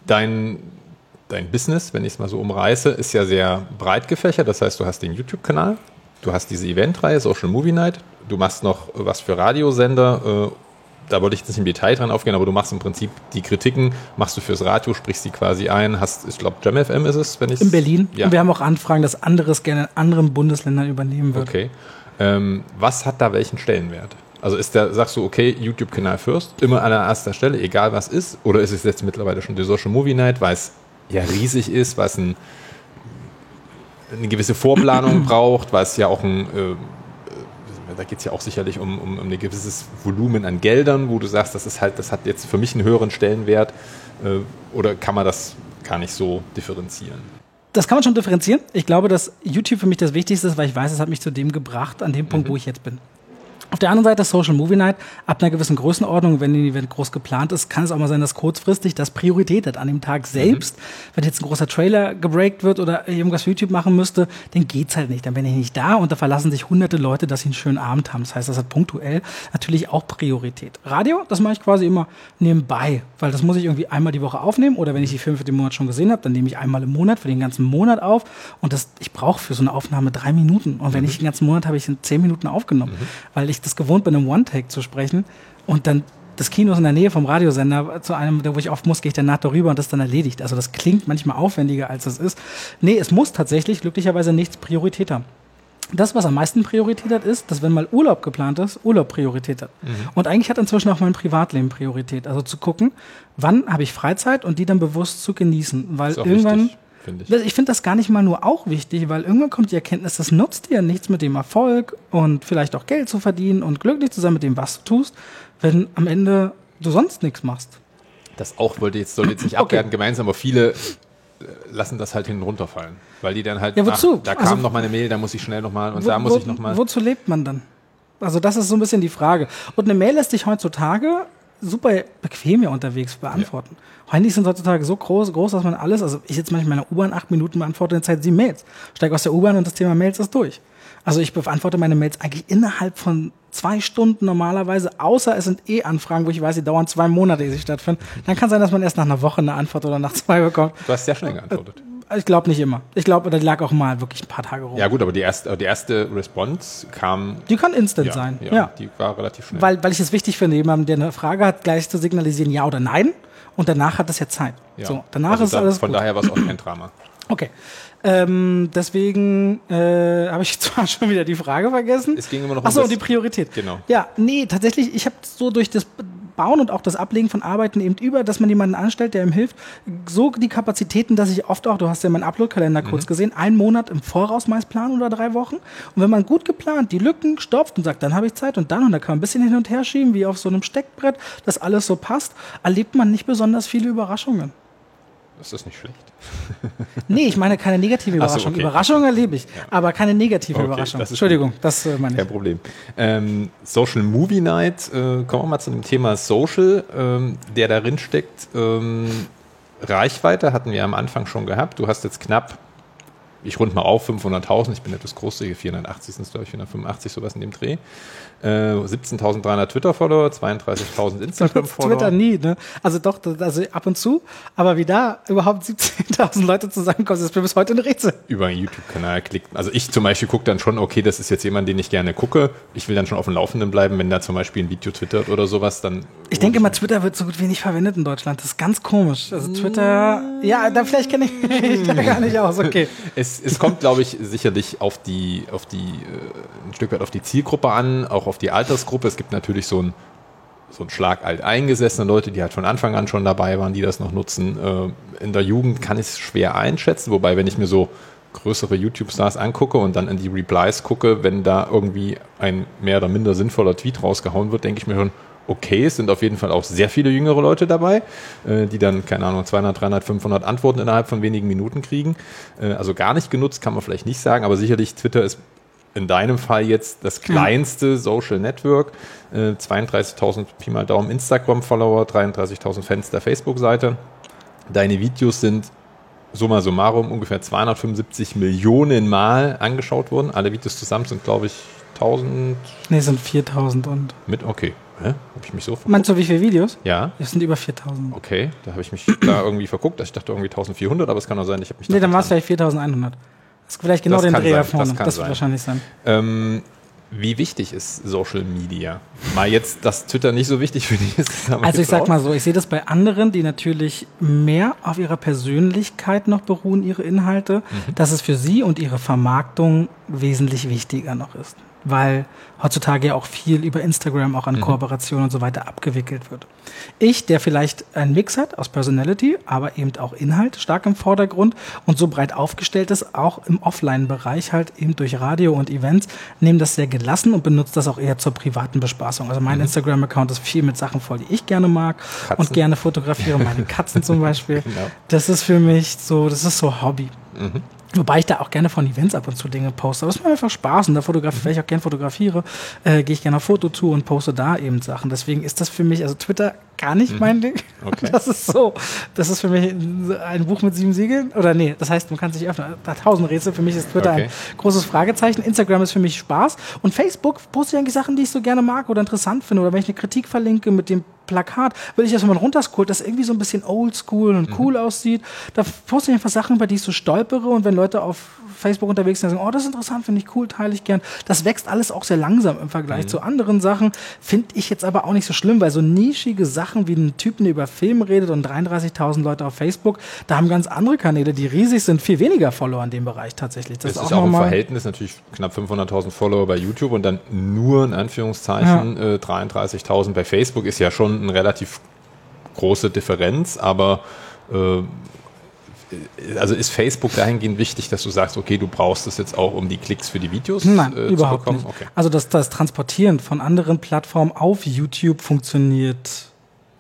Dein dein Business, wenn ich es mal so umreiße, ist ja sehr breit gefächert. Das heißt, du hast den YouTube-Kanal, du hast diese Eventreihe, Social Movie Night, du machst noch was für Radiosender. Äh, da wollte ich jetzt nicht im Detail dran aufgehen, aber du machst im Prinzip die Kritiken, machst du fürs Radio, sprichst die quasi ein, hast, ich glaube, JamFM ist es, wenn ich In Berlin. Ja. Und wir haben auch Anfragen, dass anderes gerne in anderen Bundesländern übernehmen wird. Okay. Ähm, was hat da welchen Stellenwert? Also ist der, sagst du, okay, YouTube-Kanal first, immer an erster Stelle, egal was ist, oder ist es jetzt mittlerweile schon die Social Movie Night, weil es ja riesig ist, was ein, eine gewisse Vorplanung braucht, was ja auch ein, äh, da geht es ja auch sicherlich um, um, um ein gewisses Volumen an Geldern, wo du sagst, das ist halt, das hat jetzt für mich einen höheren Stellenwert, äh, oder kann man das gar nicht so differenzieren? Das kann man schon differenzieren. Ich glaube, dass YouTube für mich das Wichtigste ist, weil ich weiß, es hat mich zu dem gebracht, an dem Punkt, mhm. wo ich jetzt bin. Auf der anderen Seite Social Movie Night, ab einer gewissen Größenordnung, wenn ein Event groß geplant ist, kann es auch mal sein, dass kurzfristig das Priorität hat. An dem Tag selbst, mhm. wenn jetzt ein großer Trailer gebreakt wird oder irgendwas für YouTube machen müsste, dann geht's halt nicht. Dann bin ich nicht da und da verlassen sich hunderte Leute, dass sie einen schönen Abend haben. Das heißt, das hat punktuell natürlich auch Priorität. Radio, das mache ich quasi immer nebenbei, weil das muss ich irgendwie einmal die Woche aufnehmen oder wenn ich die Filme für den Monat schon gesehen habe, dann nehme ich einmal im Monat für den ganzen Monat auf und das, ich brauche für so eine Aufnahme drei Minuten und wenn mhm. ich den ganzen Monat habe ich in zehn Minuten aufgenommen, mhm. weil ich das gewohnt bin, im One-Take zu sprechen und dann das Kino ist in der Nähe vom Radiosender zu einem, wo ich oft muss, gehe ich danach darüber und das dann erledigt. Also das klingt manchmal aufwendiger, als es ist. Nee, es muss tatsächlich glücklicherweise nichts Priorität haben. Das, was am meisten Priorität hat, ist, dass wenn mal Urlaub geplant ist, Urlaub Priorität hat. Mhm. Und eigentlich hat inzwischen auch mein Privatleben Priorität. Also zu gucken, wann habe ich Freizeit und die dann bewusst zu genießen. Weil irgendwann, wichtig finde ich. Ich finde das gar nicht mal nur auch wichtig, weil irgendwann kommt die Erkenntnis, das nutzt dir nichts mit dem Erfolg und vielleicht auch Geld zu verdienen und glücklich zu sein mit dem, was du tust, wenn am Ende du sonst nichts machst. Das auch wollte jetzt, soll jetzt nicht okay. abwerten gemeinsam, aber viele äh, lassen das halt hinten runterfallen, weil die dann halt, ja, wozu? Ach, da kam also, noch mal eine Mail, da muss ich schnell noch mal und wo, da muss wo, ich noch mal. Wozu lebt man dann? Also das ist so ein bisschen die Frage. Und eine Mail lässt sich heutzutage super bequem ja unterwegs beantworten. Ja. Handys sind heutzutage so groß, groß, dass man alles, also ich jetzt manchmal in der U-Bahn acht Minuten beantworte in der Zeit sieben Mails. Steige aus der U-Bahn und das Thema Mails ist durch. Also ich beantworte meine Mails eigentlich innerhalb von zwei Stunden normalerweise, außer es sind eh Anfragen, wo ich weiß, die dauern zwei Monate, die sie stattfinden. Dann kann sein, dass man erst nach einer Woche eine Antwort oder nach zwei bekommt. Du hast sehr schnell geantwortet. Ich glaube nicht immer. Ich glaube, da lag auch mal wirklich ein paar Tage rum. Ja gut, aber die erste, die erste Response kam. Die kann instant ja, sein. Ja, ja, die war relativ schnell. Weil, weil ich es wichtig finde, jemandem, der eine Frage hat, gleich zu signalisieren, ja oder nein. Und danach hat das ja Zeit. Ja. So, danach also ist da, alles Von gut. daher war es auch kein Drama. Okay. Ähm, deswegen äh, habe ich zwar schon wieder die Frage vergessen. Es ging immer noch um Achso, um die Priorität. Genau. Ja, nee, tatsächlich, ich habe so durch das Bauen und auch das Ablegen von Arbeiten eben über, dass man jemanden anstellt, der ihm hilft, so die Kapazitäten, dass ich oft auch, du hast ja meinen Upload-Kalender mhm. kurz gesehen, einen Monat im Voraus meist planen oder drei Wochen. Und wenn man gut geplant die Lücken stopft und sagt, dann habe ich Zeit und dann und da kann man ein bisschen hin und her schieben, wie auf so einem Steckbrett, dass alles so passt, erlebt man nicht besonders viele Überraschungen. Das ist nicht schlecht. nee, ich meine keine negative Überraschung. So, okay. Überraschung erlebe ich, ja. aber keine negative okay, Überraschung. Das Entschuldigung, das äh, meine ich. Kein Problem. Ähm, Social Movie Night, äh, kommen wir mal zu dem Thema Social, ähm, der darin steckt. Ähm, Reichweite hatten wir am Anfang schon gehabt. Du hast jetzt knapp, ich rund mal auf, 500.000. Ich bin etwas großzügig, 480 sind es, glaube ich, 485, sowas in dem Dreh. 17.300 äh, Twitter-Follower, 32.000 Instagram-Follower. Twitter nie, ne? Also doch, also ab und zu. Aber wie da überhaupt 17.000 Leute zusammenkommen, ist mir bis heute ein Rätsel. Über einen YouTube-Kanal klickt. Also ich zum Beispiel gucke dann schon, okay, das ist jetzt jemand, den ich gerne gucke. Ich will dann schon auf dem Laufenden bleiben, wenn da zum Beispiel ein Video twittert oder sowas, dann. Ich denke mal, Twitter wird so gut wie nicht verwendet in Deutschland. Das ist ganz komisch. Also Twitter, ja, da vielleicht kenne ich mich da gar nicht aus, okay. Es, es kommt, glaube ich, sicherlich auf die, auf die, äh, ein Stück weit auf die Zielgruppe an, auch auf auf die Altersgruppe. Es gibt natürlich so ein so ein Schlag alt eingesessene Leute, die halt von Anfang an schon dabei waren, die das noch nutzen. Äh, in der Jugend kann ich es schwer einschätzen, wobei, wenn ich mir so größere YouTube-Stars angucke und dann in die Replies gucke, wenn da irgendwie ein mehr oder minder sinnvoller Tweet rausgehauen wird, denke ich mir schon, okay, es sind auf jeden Fall auch sehr viele jüngere Leute dabei, äh, die dann, keine Ahnung, 200, 300, 500 Antworten innerhalb von wenigen Minuten kriegen. Äh, also gar nicht genutzt, kann man vielleicht nicht sagen, aber sicherlich Twitter ist in deinem Fall jetzt das kleinste Social Network, äh, 32.000 Pi mal Daumen Instagram-Follower, 33.000 Fans der Facebook-Seite. Deine Videos sind summa summarum ungefähr 275 Millionen Mal angeschaut worden. Alle Videos zusammen sind, glaube ich, 1000. Ne, sind 4000 und. Mit, okay. Hä? Habe ich mich so verguckt? Meinst du, wie viele Videos? Ja. Es sind über 4000. Okay, da habe ich mich da irgendwie verguckt. Ich dachte irgendwie 1400, aber es kann auch sein, ich habe mich. Nee, dann war es vielleicht 4100. Das ist vielleicht genau das den Dreher vorne. Das, das wird wahrscheinlich sein. Ähm, wie wichtig ist Social Media? Mal jetzt, dass Twitter nicht so wichtig für dich ist. Also ich sag mal so, ich sehe das bei anderen, die natürlich mehr auf ihrer Persönlichkeit noch beruhen, ihre Inhalte, mhm. dass es für sie und ihre Vermarktung wesentlich wichtiger noch ist weil heutzutage ja auch viel über Instagram auch an mhm. Kooperationen und so weiter abgewickelt wird. Ich, der vielleicht einen Mix hat aus Personality, aber eben auch Inhalt stark im Vordergrund und so breit aufgestellt ist, auch im Offline-Bereich halt eben durch Radio und Events, nehme das sehr gelassen und benutze das auch eher zur privaten Bespaßung. Also mein mhm. Instagram-Account ist viel mit Sachen voll, die ich gerne mag Katzen. und gerne fotografiere, meine Katzen zum Beispiel. Genau. Das ist für mich so, das ist so Hobby. Mhm. Wobei ich da auch gerne von Events ab und zu Dinge poste. Aber es macht einfach Spaß und da fotografiere, weil ich auch gerne fotografiere, äh, gehe ich gerne auf Foto zu und poste da eben Sachen. Deswegen ist das für mich, also Twitter gar nicht mhm. mein Ding. Okay. Das ist so, das ist für mich ein Buch mit sieben Siegeln. Oder nee, das heißt, man kann sich öffnen. Da tausend Rätsel. Für mich ist Twitter okay. ein großes Fragezeichen. Instagram ist für mich Spaß. Und Facebook poste ich eigentlich Sachen, die ich so gerne mag oder interessant finde. Oder wenn ich eine Kritik verlinke mit dem Plakat, will ich das, wenn man runterscrollt, das irgendwie so ein bisschen oldschool und cool mhm. aussieht. Da poste ich einfach Sachen, bei die ich so stolpere und wenn Leute auf Facebook unterwegs sind und sagen, oh, das ist interessant, finde ich cool, teile ich gern. Das wächst alles auch sehr langsam im Vergleich mhm. zu anderen Sachen. Finde ich jetzt aber auch nicht so schlimm, weil so nischige Sachen wie ein Typen, der über Film redet und 33.000 Leute auf Facebook, da haben ganz andere Kanäle, die riesig sind, viel weniger Follower in dem Bereich tatsächlich. Das, das ist, auch, auch im Verhältnis natürlich knapp 500.000 Follower bei YouTube und dann nur in Anführungszeichen ja. äh, 33.000 bei Facebook ist ja schon eine relativ große Differenz, aber äh, also ist Facebook dahingehend wichtig, dass du sagst, okay, du brauchst es jetzt auch, um die Klicks für die Videos Nein, äh, überhaupt zu bekommen? Nicht. Okay. Also das, das Transportieren von anderen Plattformen auf YouTube funktioniert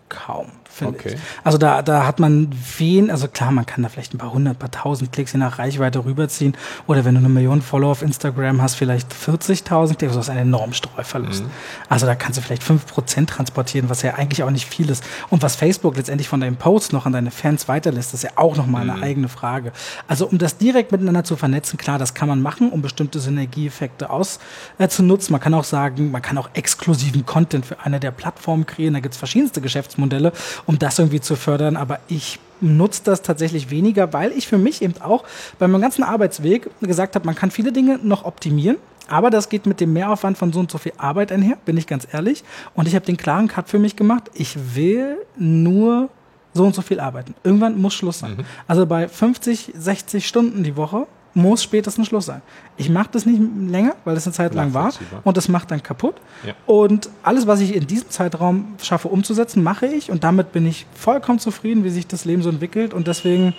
kaum finde okay. ich. Also da, da hat man wen, also klar, man kann da vielleicht ein paar hundert, paar tausend Klicks je nach Reichweite rüberziehen. Oder wenn du eine Million Follower auf Instagram hast, vielleicht 40.000 Klicks, das ist ein enormer Streuverlust. Mhm. Also da kannst du vielleicht fünf Prozent transportieren, was ja eigentlich auch nicht viel ist. Und was Facebook letztendlich von deinem Post noch an deine Fans weiterlässt, ist ja auch nochmal eine mhm. eigene Frage. Also um das direkt miteinander zu vernetzen, klar, das kann man machen, um bestimmte Synergieeffekte auszunutzen. Äh, man kann auch sagen, man kann auch exklusiven Content für eine der Plattformen kreieren. Da gibt es verschiedenste Geschäftsmodelle um das irgendwie zu fördern. Aber ich nutze das tatsächlich weniger, weil ich für mich eben auch bei meinem ganzen Arbeitsweg gesagt habe, man kann viele Dinge noch optimieren. Aber das geht mit dem Mehraufwand von so und so viel Arbeit einher, bin ich ganz ehrlich. Und ich habe den klaren Cut für mich gemacht. Ich will nur so und so viel arbeiten. Irgendwann muss Schluss sein. Mhm. Also bei 50, 60 Stunden die Woche muss spätestens Schluss sein. Ich mache das nicht länger, weil das eine Zeit lang war und das macht dann kaputt. Ja. Und alles, was ich in diesem Zeitraum schaffe umzusetzen, mache ich und damit bin ich vollkommen zufrieden, wie sich das Leben so entwickelt und deswegen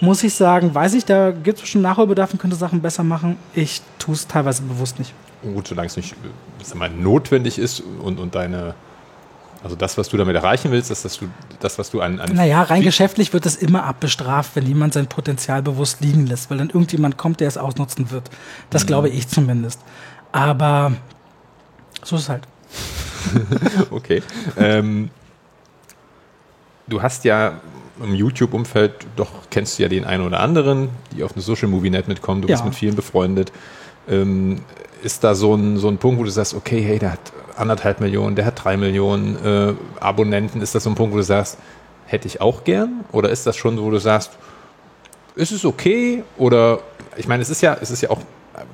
muss ich sagen, weiß ich, da gibt es schon Nachholbedarf und könnte Sachen besser machen. Ich tue es teilweise bewusst nicht. Gut, solange es nicht sag mal, notwendig ist und, und deine also das, was du damit erreichen willst, ist, dass du das, was du an, an Naja, rein geschäftlich wird es immer abbestraft, wenn jemand sein Potenzial bewusst liegen lässt, weil dann irgendjemand kommt, der es ausnutzen wird. Das mhm. glaube ich zumindest. Aber so ist es halt. okay. ähm, du hast ja im YouTube-Umfeld, doch kennst du ja den einen oder anderen, die auf eine Social Movie Net mitkommen, du ja. bist mit vielen befreundet. Ähm, ist da so ein, so ein Punkt, wo du sagst, okay, hey, der hat anderthalb Millionen, der hat drei Millionen äh, Abonnenten. Ist das so ein Punkt, wo du sagst, hätte ich auch gern? Oder ist das schon, wo du sagst, ist es okay? Oder ich meine, es ist ja, es ist ja auch,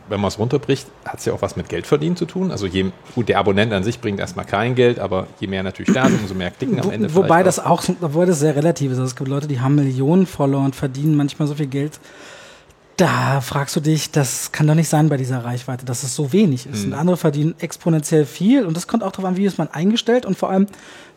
wenn man es runterbricht, hat es ja auch was mit Geldverdienen zu tun. Also je, gut, der Abonnent an sich bringt erstmal kein Geld, aber je mehr natürlich da sind, umso mehr klicken am Ende. Wobei das auch, obwohl das sehr relativ ist. Also es gibt Leute, die haben Millionen Follower und verdienen manchmal so viel Geld da fragst du dich, das kann doch nicht sein bei dieser Reichweite, dass es so wenig ist. Mhm. Und andere verdienen exponentiell viel und das kommt auch darauf an, wie ist man eingestellt und vor allem,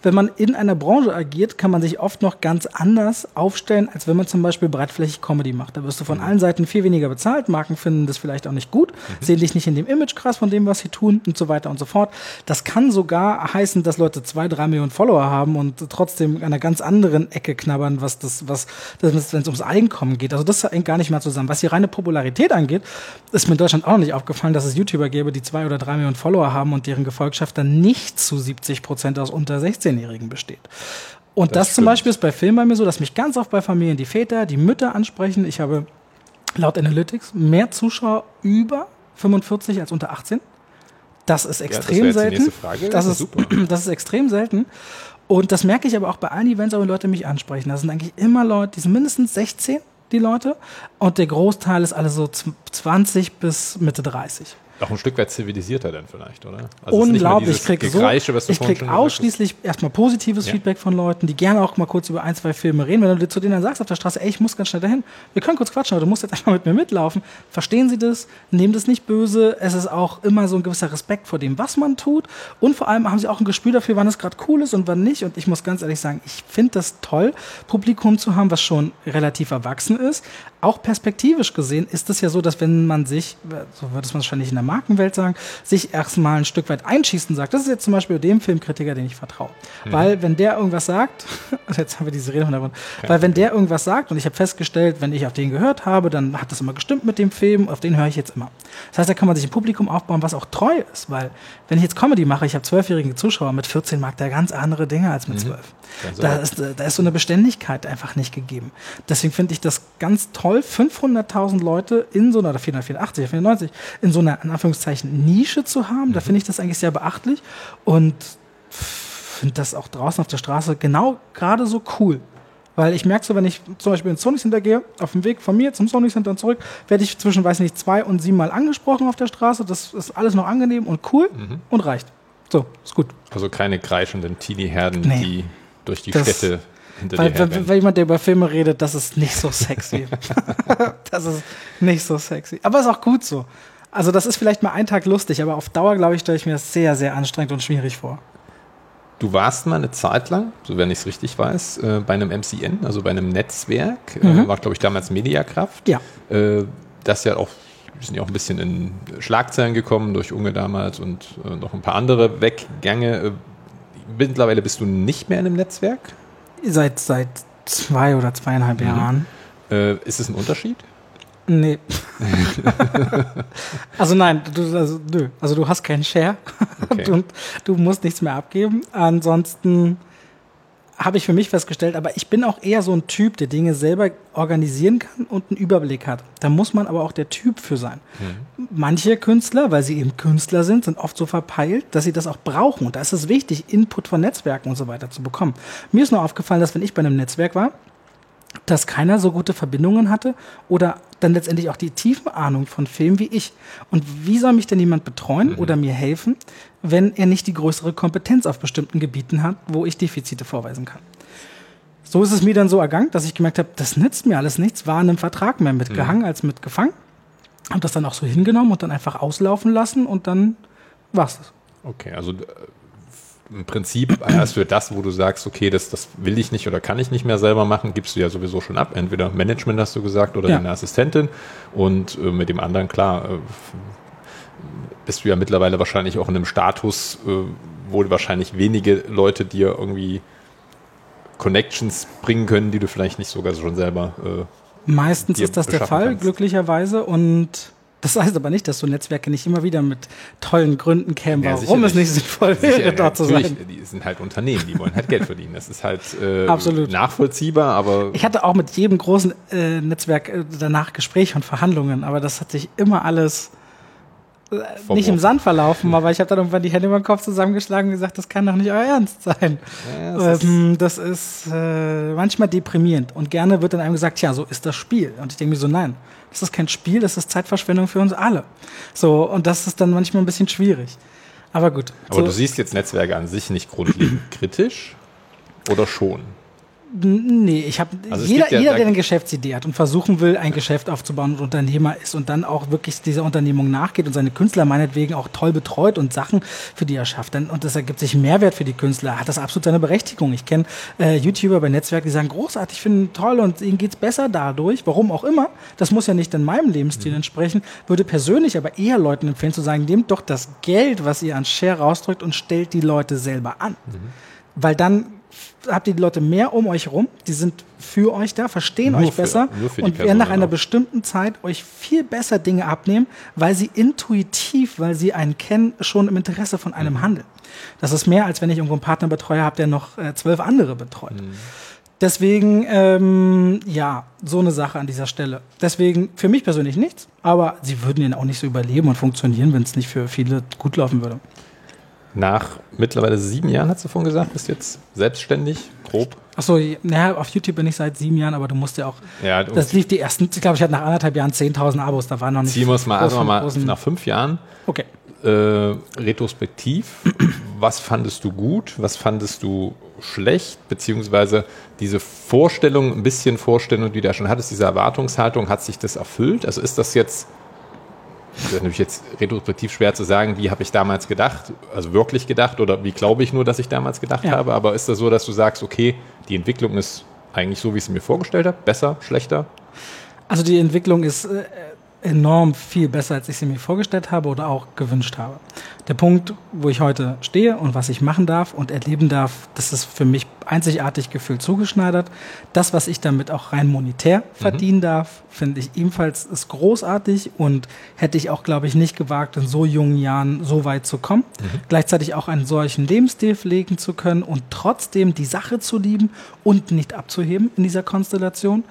wenn man in einer Branche agiert, kann man sich oft noch ganz anders aufstellen, als wenn man zum Beispiel breitflächig Comedy macht. Da wirst du von mhm. allen Seiten viel weniger bezahlt. Marken finden das vielleicht auch nicht gut, mhm. sehen dich nicht in dem Image krass von dem, was sie tun und so weiter und so fort. Das kann sogar heißen, dass Leute zwei, drei Millionen Follower haben und trotzdem an einer ganz anderen Ecke knabbern, was das, was, wenn es ums Einkommen geht. Also das hängt gar nicht mal zusammen. Was die reine Popularität angeht, ist mir in Deutschland auch noch nicht aufgefallen, dass es YouTuber gäbe, die zwei oder drei Millionen Follower haben und deren Gefolgschaft dann nicht zu 70 Prozent aus unter 16-Jährigen besteht. Und das, das zum Beispiel ist bei Filmen bei mir so, dass mich ganz oft bei Familien die Väter, die Mütter ansprechen. Ich habe laut Analytics mehr Zuschauer über 45 als unter 18. Das ist extrem ja, das selten. Das, ist, super. das ist extrem selten. Und das merke ich aber auch bei allen Events, wenn Leute mich ansprechen. Das sind eigentlich immer Leute, die sind mindestens 16, die Leute. Und der Großteil ist alle so 20 bis Mitte 30. Auch ein Stück weit zivilisierter dann vielleicht, oder? Also Unglaublich. Ich kriege so, ich krieg ausschließlich erstmal positives ja. Feedback von Leuten, die gerne auch mal kurz über ein, zwei Filme reden. Wenn du zu denen dann sagst auf der Straße, ey, ich muss ganz schnell dahin, wir können kurz quatschen, aber du musst jetzt einfach mit mir mitlaufen. Verstehen sie das? Nehmen das nicht böse. Es ist auch immer so ein gewisser Respekt vor dem, was man tut. Und vor allem haben sie auch ein Gespür dafür, wann es gerade cool ist und wann nicht. Und ich muss ganz ehrlich sagen, ich finde das toll, Publikum zu haben, was schon relativ erwachsen ist. Auch perspektivisch gesehen ist es ja so, dass wenn man sich, so wird es wahrscheinlich in der Markenwelt sagen, sich erstmal ein Stück weit einschießen sagt. Das ist jetzt zum Beispiel dem Filmkritiker, den ich vertraue. Mhm. Weil wenn der irgendwas sagt, jetzt haben wir diese Rede von der Grund, weil wenn der irgendwas sagt und ich habe festgestellt, wenn ich auf den gehört habe, dann hat das immer gestimmt mit dem Film, auf den höre ich jetzt immer. Das heißt, da kann man sich ein Publikum aufbauen, was auch treu ist, weil wenn ich jetzt Comedy mache, ich habe zwölfjährige Zuschauer, mit 14 mag der ganz andere Dinge als mit mhm. zwölf. Mhm. Da, ist, da ist so eine Beständigkeit einfach nicht gegeben. Deswegen finde ich das ganz toll, 500.000 Leute in so einer, oder 484, 490, in so einer, in Anführungszeichen, Nische zu haben. Mhm. Da finde ich das eigentlich sehr beachtlich und finde das auch draußen auf der Straße genau gerade so cool. Weil ich merke so, wenn ich zum Beispiel ins Sony Center gehe, auf dem Weg von mir zum Sony Center und zurück, werde ich zwischen, weiß nicht, zwei und sieben Mal angesprochen auf der Straße. Das ist alles noch angenehm und cool mhm. und reicht. So, ist gut. Also keine kreischenden Teenie-Herden, nee. die durch die das, Städte hinter weil, dir weil, weil jemand, der über Filme redet, das ist nicht so sexy. das ist nicht so sexy. Aber ist auch gut so. Also das ist vielleicht mal einen Tag lustig, aber auf Dauer, glaube ich, stelle ich mir das sehr, sehr anstrengend und schwierig vor. Du warst mal eine Zeit lang, so wenn ich es richtig weiß, äh, bei einem MCN, also bei einem Netzwerk, äh, mhm. war glaube ich damals Mediakraft. Ja. Äh, das ja auch, wir sind ja auch ein bisschen in Schlagzeilen gekommen durch Unge damals und äh, noch ein paar andere Weggänge. Äh, mittlerweile bist du nicht mehr in einem Netzwerk? Seit, seit zwei oder zweieinhalb mhm. Jahren. Äh, ist es ein Unterschied? Nee. also nein, du, also, nö. also du hast keinen Share okay. und du musst nichts mehr abgeben. Ansonsten habe ich für mich festgestellt, aber ich bin auch eher so ein Typ, der Dinge selber organisieren kann und einen Überblick hat. Da muss man aber auch der Typ für sein. Mhm. Manche Künstler, weil sie eben Künstler sind, sind oft so verpeilt, dass sie das auch brauchen. Und da ist es wichtig, Input von Netzwerken und so weiter zu bekommen. Mir ist nur aufgefallen, dass wenn ich bei einem Netzwerk war, dass keiner so gute Verbindungen hatte oder dann letztendlich auch die tiefen Ahnung von Filmen wie ich. Und wie soll mich denn jemand betreuen mhm. oder mir helfen, wenn er nicht die größere Kompetenz auf bestimmten Gebieten hat, wo ich Defizite vorweisen kann? So ist es mir dann so ergangen, dass ich gemerkt habe, das nützt mir alles nichts, war an einem Vertrag mehr mitgehangen mhm. als mitgefangen. Habe das dann auch so hingenommen und dann einfach auslaufen lassen und dann war's das. Okay, also äh, im Prinzip erst für das, wo du sagst, okay, das, das will ich nicht oder kann ich nicht mehr selber machen, gibst du ja sowieso schon ab. Entweder Management hast du gesagt oder ja. deine Assistentin. Und äh, mit dem anderen, klar, äh, bist du ja mittlerweile wahrscheinlich auch in einem Status, äh, wo wahrscheinlich wenige Leute dir irgendwie Connections bringen können, die du vielleicht nicht sogar schon selber. Äh, Meistens ist das der Fall, kannst. glücklicherweise. Und das heißt aber nicht, dass so Netzwerke nicht immer wieder mit tollen Gründen kämen, ja, warum es nicht sinnvoll wäre, dort zu sein. Die sind halt Unternehmen, die wollen halt Geld verdienen. Das ist halt äh, Absolut. nachvollziehbar, aber. Ich hatte auch mit jedem großen äh, Netzwerk äh, danach Gespräche und Verhandlungen, aber das hat sich immer alles äh, nicht im Sand verlaufen, aber ich habe dann irgendwann die Hände über den Kopf zusammengeschlagen und gesagt, das kann doch nicht euer Ernst sein. Ja, das, ähm, ist, das ist äh, manchmal deprimierend und gerne wird dann einem gesagt, ja, so ist das Spiel. Und ich denke mir so, nein, das ist kein Spiel, das ist Zeitverschwendung für uns alle. So, und das ist dann manchmal ein bisschen schwierig. Aber gut. Aber so. du siehst jetzt Netzwerke an sich nicht grundlegend kritisch oder schon? Nee, ich habe also jeder, ja, jeder, der eine Geschäftsidee hat und versuchen will, ein Geschäft aufzubauen und Unternehmer ist und dann auch wirklich dieser Unternehmung nachgeht und seine Künstler meinetwegen auch toll betreut und Sachen für die er schafft, dann, und das ergibt sich Mehrwert für die Künstler, hat das absolut seine Berechtigung. Ich kenne äh, YouTuber bei Netzwerken, die sagen, großartig, ich finde toll und ihnen geht's besser dadurch, warum auch immer. Das muss ja nicht in meinem Lebensstil mhm. entsprechen. Würde persönlich aber eher Leuten empfehlen zu sagen, nehmt doch das Geld, was ihr an Share rausdrückt und stellt die Leute selber an. Mhm. Weil dann habt ihr die Leute mehr um euch rum, die sind für euch da, verstehen nur euch für, besser und werden nach einer auch. bestimmten Zeit euch viel besser Dinge abnehmen, weil sie intuitiv, weil sie einen kennen, schon im Interesse von einem mhm. handeln. Das ist mehr, als wenn ich irgendwo einen Partnerbetreuer habe, der noch äh, zwölf andere betreut. Mhm. Deswegen, ähm, ja, so eine Sache an dieser Stelle. Deswegen für mich persönlich nichts, aber sie würden ihn auch nicht so überleben und funktionieren, wenn es nicht für viele gut laufen würde. Nach mittlerweile sieben Jahren, hast du vorhin gesagt, bist du jetzt selbstständig, grob? Achso, naja, auf YouTube bin ich seit sieben Jahren, aber du musst ja auch. Ja, das lief die ersten, ich glaube, ich hatte nach anderthalb Jahren 10.000 Abos, da war noch nicht. Ziehen wir es mal, also mal nach fünf Jahren. Okay. Äh, retrospektiv, was fandest du gut, was fandest du schlecht, beziehungsweise diese Vorstellung, ein bisschen Vorstellung, die du da schon hattest, diese Erwartungshaltung, hat sich das erfüllt? Also ist das jetzt, das ist natürlich jetzt retrospektiv schwer zu sagen, wie habe ich damals gedacht, also wirklich gedacht oder wie glaube ich nur, dass ich damals gedacht ja. habe, aber ist das so, dass du sagst, okay, die Entwicklung ist eigentlich so, wie ich es mir vorgestellt habe, besser, schlechter? Also die Entwicklung ist äh, enorm viel besser, als ich sie mir vorgestellt habe oder auch gewünscht habe. Der Punkt, wo ich heute stehe und was ich machen darf und erleben darf, das ist für mich einzigartig gefühlt zugeschneidert. Das, was ich damit auch rein monetär mhm. verdienen darf, finde ich ebenfalls ist großartig und hätte ich auch, glaube ich, nicht gewagt, in so jungen Jahren so weit zu kommen. Mhm. Gleichzeitig auch einen solchen Lebensstil pflegen zu können und trotzdem die Sache zu lieben und nicht abzuheben in dieser Konstellation.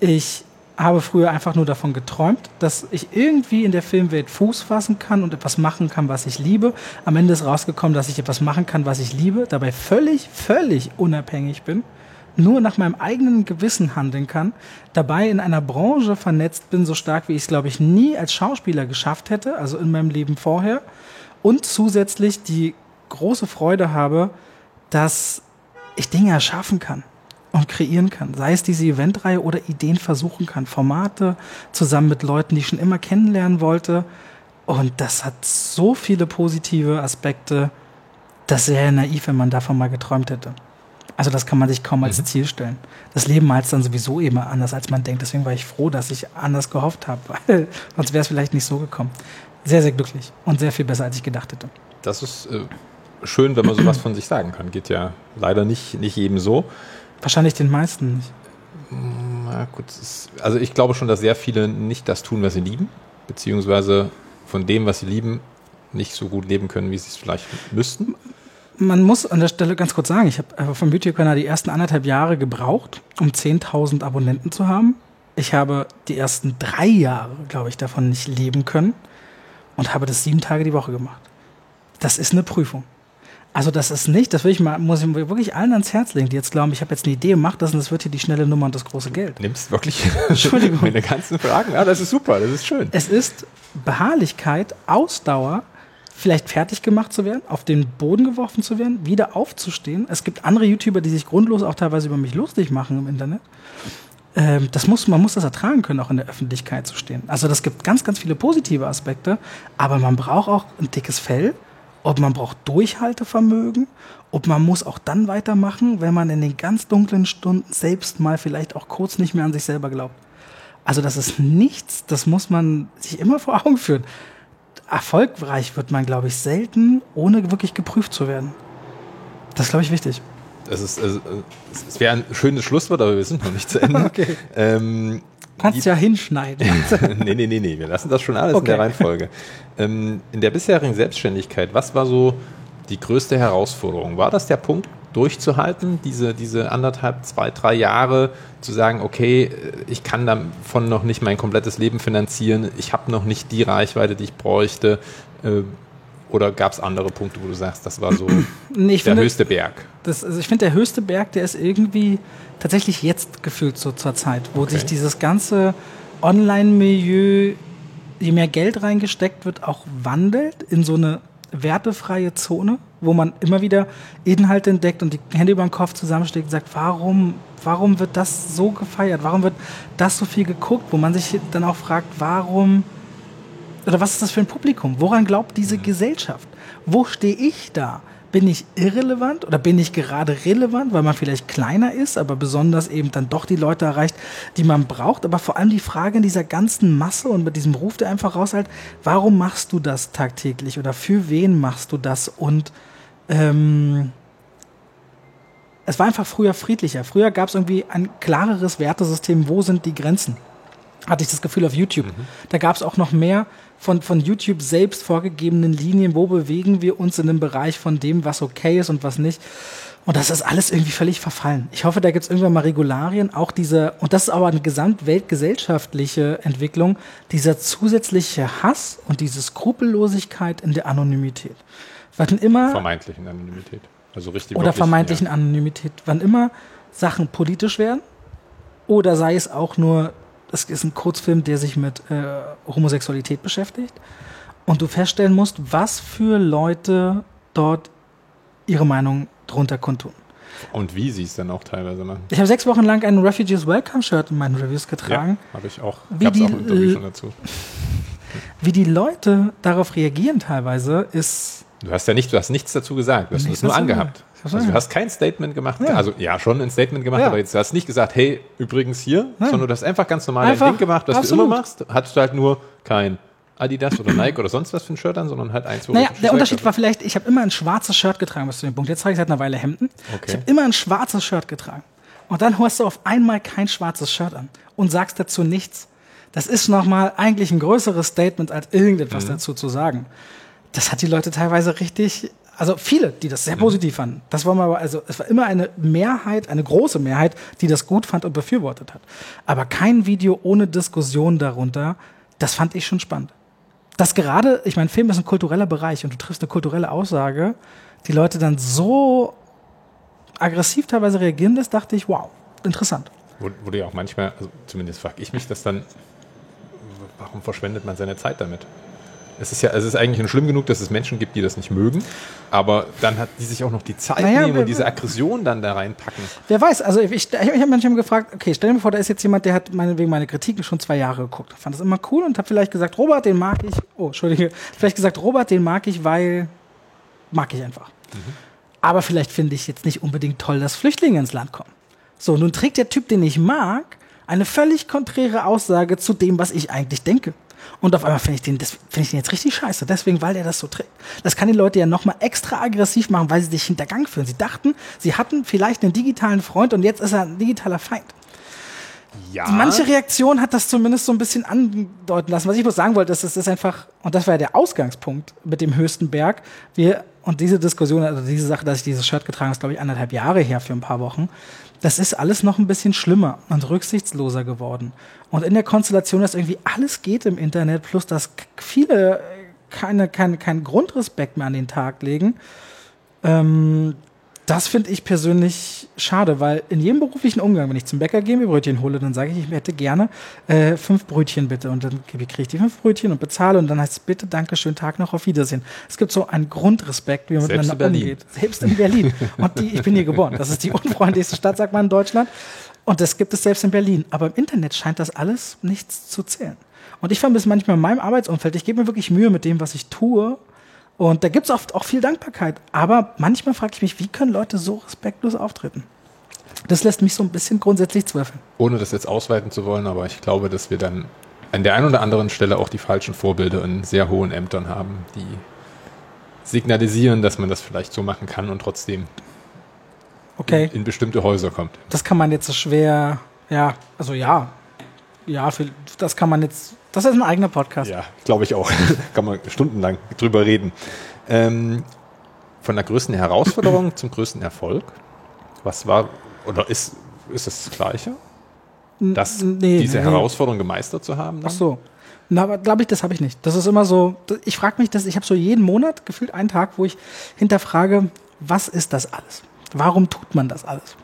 Ich habe früher einfach nur davon geträumt, dass ich irgendwie in der Filmwelt Fuß fassen kann und etwas machen kann, was ich liebe. Am Ende ist rausgekommen, dass ich etwas machen kann, was ich liebe, dabei völlig, völlig unabhängig bin, nur nach meinem eigenen Gewissen handeln kann, dabei in einer Branche vernetzt bin, so stark wie ich es, glaube ich, nie als Schauspieler geschafft hätte, also in meinem Leben vorher, und zusätzlich die große Freude habe, dass ich Dinge erschaffen kann und kreieren kann. Sei es diese Eventreihe oder Ideen versuchen kann, Formate zusammen mit Leuten, die ich schon immer kennenlernen wollte. Und das hat so viele positive Aspekte. Das wäre naiv, wenn man davon mal geträumt hätte. Also das kann man sich kaum als mhm. Ziel stellen. Das Leben mal dann sowieso immer anders, als man denkt. Deswegen war ich froh, dass ich anders gehofft habe, weil sonst wäre es vielleicht nicht so gekommen. Sehr, sehr glücklich und sehr viel besser, als ich gedacht hätte. Das ist äh, schön, wenn man sowas von sich sagen kann. Geht ja leider nicht, nicht jedem so. Wahrscheinlich den meisten nicht. Na gut, also ich glaube schon, dass sehr viele nicht das tun, was sie lieben, beziehungsweise von dem, was sie lieben, nicht so gut leben können, wie sie es vielleicht müssten. Man muss an der Stelle ganz kurz sagen, ich habe vom YouTube-Kanal die ersten anderthalb Jahre gebraucht, um 10.000 Abonnenten zu haben. Ich habe die ersten drei Jahre, glaube ich, davon nicht leben können und habe das sieben Tage die Woche gemacht. Das ist eine Prüfung. Also das ist nicht, das will ich mal, muss ich wirklich allen ans Herz legen, die jetzt glauben, ich habe jetzt eine Idee, mach das und das wird hier die schnelle Nummer und das große Geld. Nimmst wirklich Entschuldigung. meine ganzen Fragen. Ja, das ist super, das ist schön. Es ist Beharrlichkeit, Ausdauer, vielleicht fertig gemacht zu werden, auf den Boden geworfen zu werden, wieder aufzustehen. Es gibt andere YouTuber, die sich grundlos auch teilweise über mich lustig machen im Internet. Ähm, das muss, man muss das ertragen können, auch in der Öffentlichkeit zu stehen. Also das gibt ganz, ganz viele positive Aspekte, aber man braucht auch ein dickes Fell ob man braucht Durchhaltevermögen, ob man muss auch dann weitermachen, wenn man in den ganz dunklen Stunden selbst mal vielleicht auch kurz nicht mehr an sich selber glaubt. Also das ist nichts, das muss man sich immer vor Augen führen. Erfolgreich wird man, glaube ich, selten, ohne wirklich geprüft zu werden. Das ist, glaube ich, wichtig. Es, ist, also, es wäre ein schönes Schlusswort, aber wir sind noch nicht zu Ende. okay. Ähm, Kannst ja hinschneiden. nee, nee, nee, nee, wir lassen das schon alles okay. in der Reihenfolge. Ähm, in der bisherigen Selbstständigkeit, was war so die größte Herausforderung? War das der Punkt, durchzuhalten, diese, diese anderthalb, zwei, drei Jahre zu sagen, okay, ich kann davon noch nicht mein komplettes Leben finanzieren, ich habe noch nicht die Reichweite, die ich bräuchte? Oder gab es andere Punkte, wo du sagst, das war so nee, der finde, höchste Berg? Das, also ich finde, der höchste Berg, der ist irgendwie tatsächlich jetzt gefühlt so zur Zeit, wo okay. sich dieses ganze Online-Milieu, je mehr Geld reingesteckt wird, auch wandelt in so eine wertefreie Zone, wo man immer wieder Inhalte entdeckt und die Hände über den Kopf zusammensteckt und sagt, warum, warum wird das so gefeiert? Warum wird das so viel geguckt? Wo man sich dann auch fragt, warum oder was ist das für ein Publikum? Woran glaubt diese Gesellschaft? Wo stehe ich da? Bin ich irrelevant oder bin ich gerade relevant, weil man vielleicht kleiner ist, aber besonders eben dann doch die Leute erreicht, die man braucht? Aber vor allem die Frage in dieser ganzen Masse und mit diesem Ruf, der einfach raushält, warum machst du das tagtäglich oder für wen machst du das? Und ähm, es war einfach früher friedlicher. Früher gab es irgendwie ein klareres Wertesystem, wo sind die Grenzen. Hatte ich das Gefühl auf YouTube. Mhm. Da gab es auch noch mehr von, von YouTube selbst vorgegebenen Linien, wo bewegen wir uns in dem Bereich von dem, was okay ist und was nicht. Und das ist alles irgendwie völlig verfallen. Ich hoffe, da gibt es irgendwann mal Regularien, auch diese, und das ist aber eine gesamtweltgesellschaftliche Entwicklung, dieser zusätzliche Hass und diese Skrupellosigkeit in der Anonymität. Wann immer. Vermeintlichen Anonymität. Also richtig. Oder vermeintlichen ja. Anonymität. Wann immer Sachen politisch werden, oder sei es auch nur, es ist ein Kurzfilm, der sich mit äh, Homosexualität beschäftigt, und du feststellen musst, was für Leute dort ihre Meinung drunter kundtun. Und wie sie es dann auch teilweise machen. Ich habe sechs Wochen lang ein Refugees Welcome Shirt in meinen Reviews getragen. Ja, habe ich auch. Wie die, auch ein Interview schon dazu. Wie die Leute darauf reagieren teilweise ist. Du hast ja nicht, du hast nichts dazu gesagt. Du hast es nur angehabt. Also du hast kein Statement gemacht. Ja. Also ja, schon ein Statement gemacht, ja. aber jetzt, du hast nicht gesagt, hey, übrigens hier, Nein. sondern du hast einfach ganz normal einfach, ein Ding gemacht, was absolut. du immer machst. Hattest du halt nur kein Adidas oder Nike oder sonst was für ein Shirt an, sondern halt eins, wo Naja, der Unterschied war vielleicht, ich habe immer ein schwarzes Shirt getragen, bis zu dem Punkt. Jetzt trage ich seit einer Weile Hemden. Okay. Ich habe immer ein schwarzes Shirt getragen. Und dann hast du auf einmal kein schwarzes Shirt an und sagst dazu nichts. Das ist nochmal eigentlich ein größeres Statement, als irgendetwas mhm. dazu zu sagen. Das hat die Leute teilweise richtig, also viele, die das sehr mhm. positiv fanden. Das war mal, also es war immer eine Mehrheit, eine große Mehrheit, die das gut fand und befürwortet hat. Aber kein Video ohne Diskussion darunter, das fand ich schon spannend dass gerade, ich meine, Film ist ein kultureller Bereich und du triffst eine kulturelle Aussage, die Leute dann so aggressiv teilweise reagieren lässt, dachte ich, wow, interessant. Wurde ja auch manchmal, also zumindest frage ich mich das dann, warum verschwendet man seine Zeit damit? Es ist ja, es ist eigentlich schon schlimm genug, dass es Menschen gibt, die das nicht mögen, aber dann hat die sich auch noch die Zeit naja, nehmen und diese Aggression dann da reinpacken. Wer weiß, also ich, ich, ich habe manchmal gefragt, okay, stell dir vor, da ist jetzt jemand, der hat meinetwegen meine Kritiken schon zwei Jahre geguckt, fand das immer cool und hat vielleicht gesagt, Robert, den mag ich, oh, Entschuldige, vielleicht gesagt, Robert, den mag ich, weil mag ich einfach. Mhm. Aber vielleicht finde ich jetzt nicht unbedingt toll, dass Flüchtlinge ins Land kommen. So, nun trägt der Typ, den ich mag, eine völlig konträre Aussage zu dem, was ich eigentlich denke. Und auf einmal finde ich den, das finde ich den jetzt richtig scheiße. Deswegen, weil der das so trägt. Das kann die Leute ja nochmal extra aggressiv machen, weil sie sich hintergangen fühlen. Sie dachten, sie hatten vielleicht einen digitalen Freund und jetzt ist er ein digitaler Feind. Ja. Manche Reaktion hat das zumindest so ein bisschen andeuten lassen. Was ich bloß sagen wollte, ist, es ist einfach, und das war ja der Ausgangspunkt mit dem höchsten Berg. Wir, und diese Diskussion, also diese Sache, dass ich dieses Shirt getragen habe, ist, glaube ich, anderthalb Jahre her für ein paar Wochen das ist alles noch ein bisschen schlimmer und rücksichtsloser geworden. Und in der Konstellation, dass irgendwie alles geht im Internet, plus dass viele keine, keine, keinen Grundrespekt mehr an den Tag legen, ähm, das finde ich persönlich schade, weil in jedem beruflichen Umgang, wenn ich zum Bäcker gehe, mir Brötchen hole, dann sage ich, ich hätte gerne äh, fünf Brötchen bitte. Und dann kriege ich die fünf Brötchen und bezahle und dann heißt es bitte, danke, schönen Tag noch, auf Wiedersehen. Es gibt so einen Grundrespekt, wie man Selbst miteinander umgeht. Selbst in Berlin. Und die, ich bin hier geboren. Das ist die unfreundlichste Stadt, sagt man in Deutschland. Und das gibt es selbst in Berlin. Aber im Internet scheint das alles nichts zu zählen. Und ich vermisse manchmal in meinem Arbeitsumfeld, ich gebe mir wirklich Mühe mit dem, was ich tue, und da gibt es oft auch viel Dankbarkeit. Aber manchmal frage ich mich, wie können Leute so respektlos auftreten? Das lässt mich so ein bisschen grundsätzlich zweifeln. Ohne das jetzt ausweiten zu wollen, aber ich glaube, dass wir dann an der einen oder anderen Stelle auch die falschen Vorbilder in sehr hohen Ämtern haben, die signalisieren, dass man das vielleicht so machen kann und trotzdem okay. in, in bestimmte Häuser kommt. Das kann man jetzt so schwer, ja, also ja, ja, das kann man jetzt das ist ein eigener Podcast. Ja, glaube ich auch. Kann man stundenlang drüber reden. Ähm, von der größten Herausforderung zum größten Erfolg. Was war oder ist, ist es das Gleiche? Das, nee, diese nee. Herausforderung gemeistert zu haben? Dann? Ach so. Na, aber glaube ich, das habe ich nicht. Das ist immer so, ich frage mich das, ich habe so jeden Monat gefühlt einen Tag, wo ich hinterfrage, was ist das alles? Warum tut man das alles?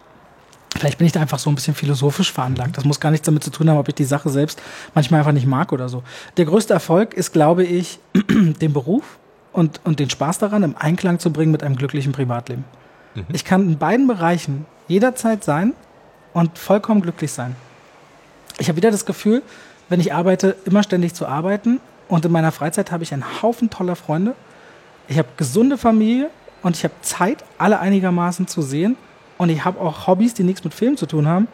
Vielleicht bin ich da einfach so ein bisschen philosophisch veranlagt. Das muss gar nichts damit zu tun haben, ob ich die Sache selbst manchmal einfach nicht mag oder so. Der größte Erfolg ist, glaube ich, den Beruf und, und den Spaß daran im Einklang zu bringen mit einem glücklichen Privatleben. Mhm. Ich kann in beiden Bereichen jederzeit sein und vollkommen glücklich sein. Ich habe wieder das Gefühl, wenn ich arbeite, immer ständig zu arbeiten und in meiner Freizeit habe ich einen Haufen toller Freunde. Ich habe gesunde Familie und ich habe Zeit, alle einigermaßen zu sehen und ich habe auch Hobbys, die nichts mit Film zu tun haben.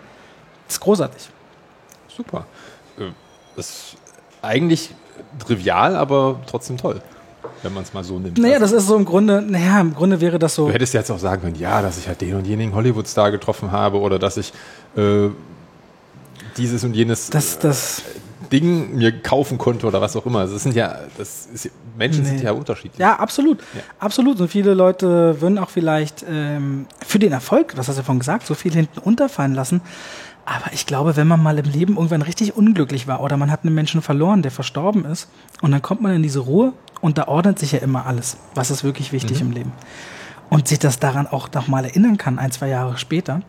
Das ist großartig. Super. Äh, das ist eigentlich trivial, aber trotzdem toll. wenn man es mal so nimmt. Naja, also, das ist so im Grunde, naja, im Grunde wäre das so. Du hättest jetzt auch sagen können, ja, dass ich halt den und jenigen Hollywood-Star getroffen habe oder dass ich äh, dieses und jenes das, das, Ding mir kaufen konnte oder was auch immer. Das sind ja, das ist, Menschen nee. sind ja unterschiedlich. Ja, absolut. Ja. Absolut. Und viele Leute würden auch vielleicht ähm, für den Erfolg, was hast du ja vorhin gesagt, so viel hinten unterfallen lassen. Aber ich glaube, wenn man mal im Leben irgendwann richtig unglücklich war oder man hat einen Menschen verloren, der verstorben ist, und dann kommt man in diese Ruhe und da ordnet sich ja immer alles. Was ist wirklich wichtig mhm. im Leben? Und sich das daran auch nochmal erinnern kann, ein, zwei Jahre später,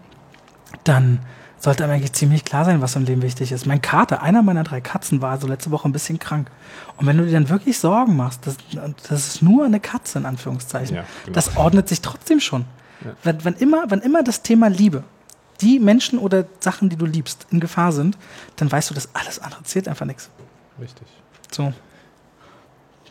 dann sollte einem eigentlich ziemlich klar sein, was im Leben wichtig ist. Mein Kater, einer meiner drei Katzen, war also letzte Woche ein bisschen krank. Und wenn du dir dann wirklich Sorgen machst, das, das ist nur eine Katze in Anführungszeichen, ja, genau. das ordnet sich trotzdem schon. Ja. Wenn, wenn, immer, wenn immer das Thema Liebe, die Menschen oder Sachen, die du liebst, in Gefahr sind, dann weißt du, dass alles andere zählt einfach nichts. Richtig. So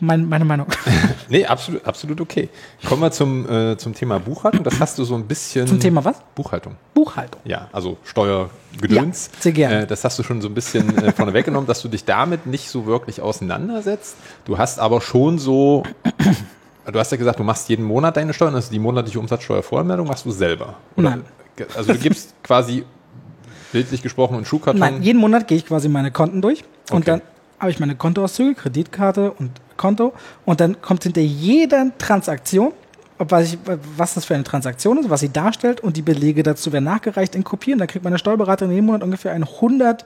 mein, meine Meinung. nee, absolut, absolut okay. Kommen wir zum, äh, zum Thema Buchhaltung. Das hast du so ein bisschen. Zum Thema was? Buchhaltung. Buchhaltung. Ja, also Steuergedöns. Ja, sehr gerne. Äh, das hast du schon so ein bisschen äh, vorne weggenommen, dass du dich damit nicht so wirklich auseinandersetzt. Du hast aber schon so. Du hast ja gesagt, du machst jeden Monat deine Steuern, also die monatliche Umsatzsteuervoranmeldung machst du selber. Oder? Nein. Also du gibst quasi bildlich gesprochen einen Schuhkarton. Nein, jeden Monat gehe ich quasi meine Konten durch und okay. dann habe ich meine Kontoauszüge, Kreditkarte und Konto und dann kommt hinter jeder Transaktion, was, ich, was das für eine Transaktion ist, was sie darstellt und die Belege dazu werden nachgereicht in Kopien. Da kriegt meine Steuerberaterin jeden Monat ungefähr ein 100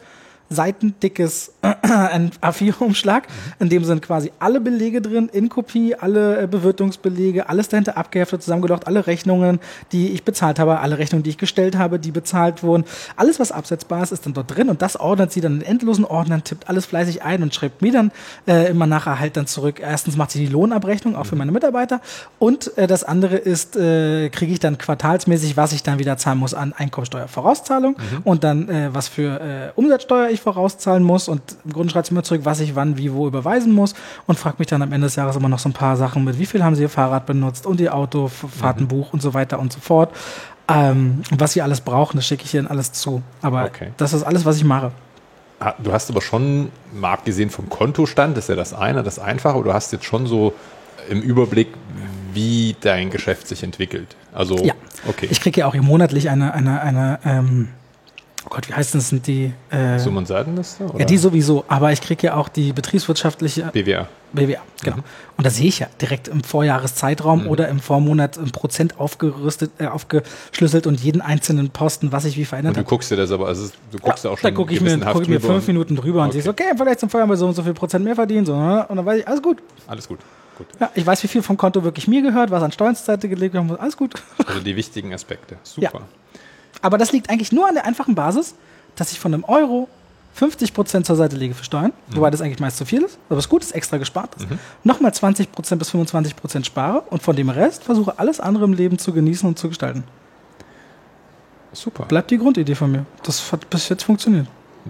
seitendickes ein A4-Umschlag, in dem sind quasi alle Belege drin, in Kopie, alle äh, Bewirtungsbelege, alles dahinter abgeheftet, zusammengedacht, alle Rechnungen, die ich bezahlt habe, alle Rechnungen, die ich gestellt habe, die bezahlt wurden. Alles, was absetzbar ist, ist dann dort drin und das ordnet sie dann in endlosen Ordnern, tippt alles fleißig ein und schreibt mir dann äh, immer nachher halt dann zurück. Erstens macht sie die Lohnabrechnung, auch für meine Mitarbeiter und äh, das andere ist, äh, kriege ich dann quartalsmäßig, was ich dann wieder zahlen muss an Einkommensteuervorauszahlung mhm. und dann äh, was für äh, Umsatzsteuer ich ich vorauszahlen muss und im Grunde schreibt sie mir zurück, was ich wann, wie, wo überweisen muss und fragt mich dann am Ende des Jahres immer noch so ein paar Sachen mit, wie viel haben sie ihr Fahrrad benutzt und ihr Auto, Fahrtenbuch mhm. und so weiter und so fort. Ähm, was sie alles brauchen, das schicke ich ihnen alles zu. Aber okay. das ist alles, was ich mache. Ah, du hast aber schon, mal abgesehen vom Kontostand, das ist ja das eine, das Einfache, du hast jetzt schon so im Überblick, wie dein Geschäft sich entwickelt. Also, ja. okay. Ich kriege ja auch monatlich eine, eine, eine ähm, oh Gott, wie heißt das? Sind die. Äh, Summ- und Seitenliste? Oder? Ja, die sowieso. Aber ich kriege ja auch die betriebswirtschaftliche. BWA. BWA, genau. Mhm. Und da sehe ich ja direkt im Vorjahreszeitraum mhm. oder im Vormonat im Prozent aufgerüstet, äh, aufgeschlüsselt und jeden einzelnen Posten, was ich wie verändert habe. Und du guckst dir das aber, also du guckst ja, auch schon. Da gucke ich, mir, guck ich mir fünf Minuten drüber okay. und siehst, okay, vielleicht zum Vorjahr so und so viel Prozent mehr verdienen. So, ne? Und dann weiß ich, alles gut. Alles gut. Gut. Ja, ich weiß, wie viel vom Konto wirklich mir gehört, was an Steuern zur Seite gelegt wird. Alles gut. Also die wichtigen Aspekte. Super. Ja. Aber das liegt eigentlich nur an der einfachen Basis, dass ich von einem Euro 50% zur Seite lege für Steuern, mhm. wobei das eigentlich meist zu viel ist, aber es gut ist, extra gespart ist. Mhm. Nochmal 20% bis 25% spare und von dem Rest versuche alles andere im Leben zu genießen und zu gestalten. Super. Bleibt die Grundidee von mir. Das hat bis jetzt funktioniert.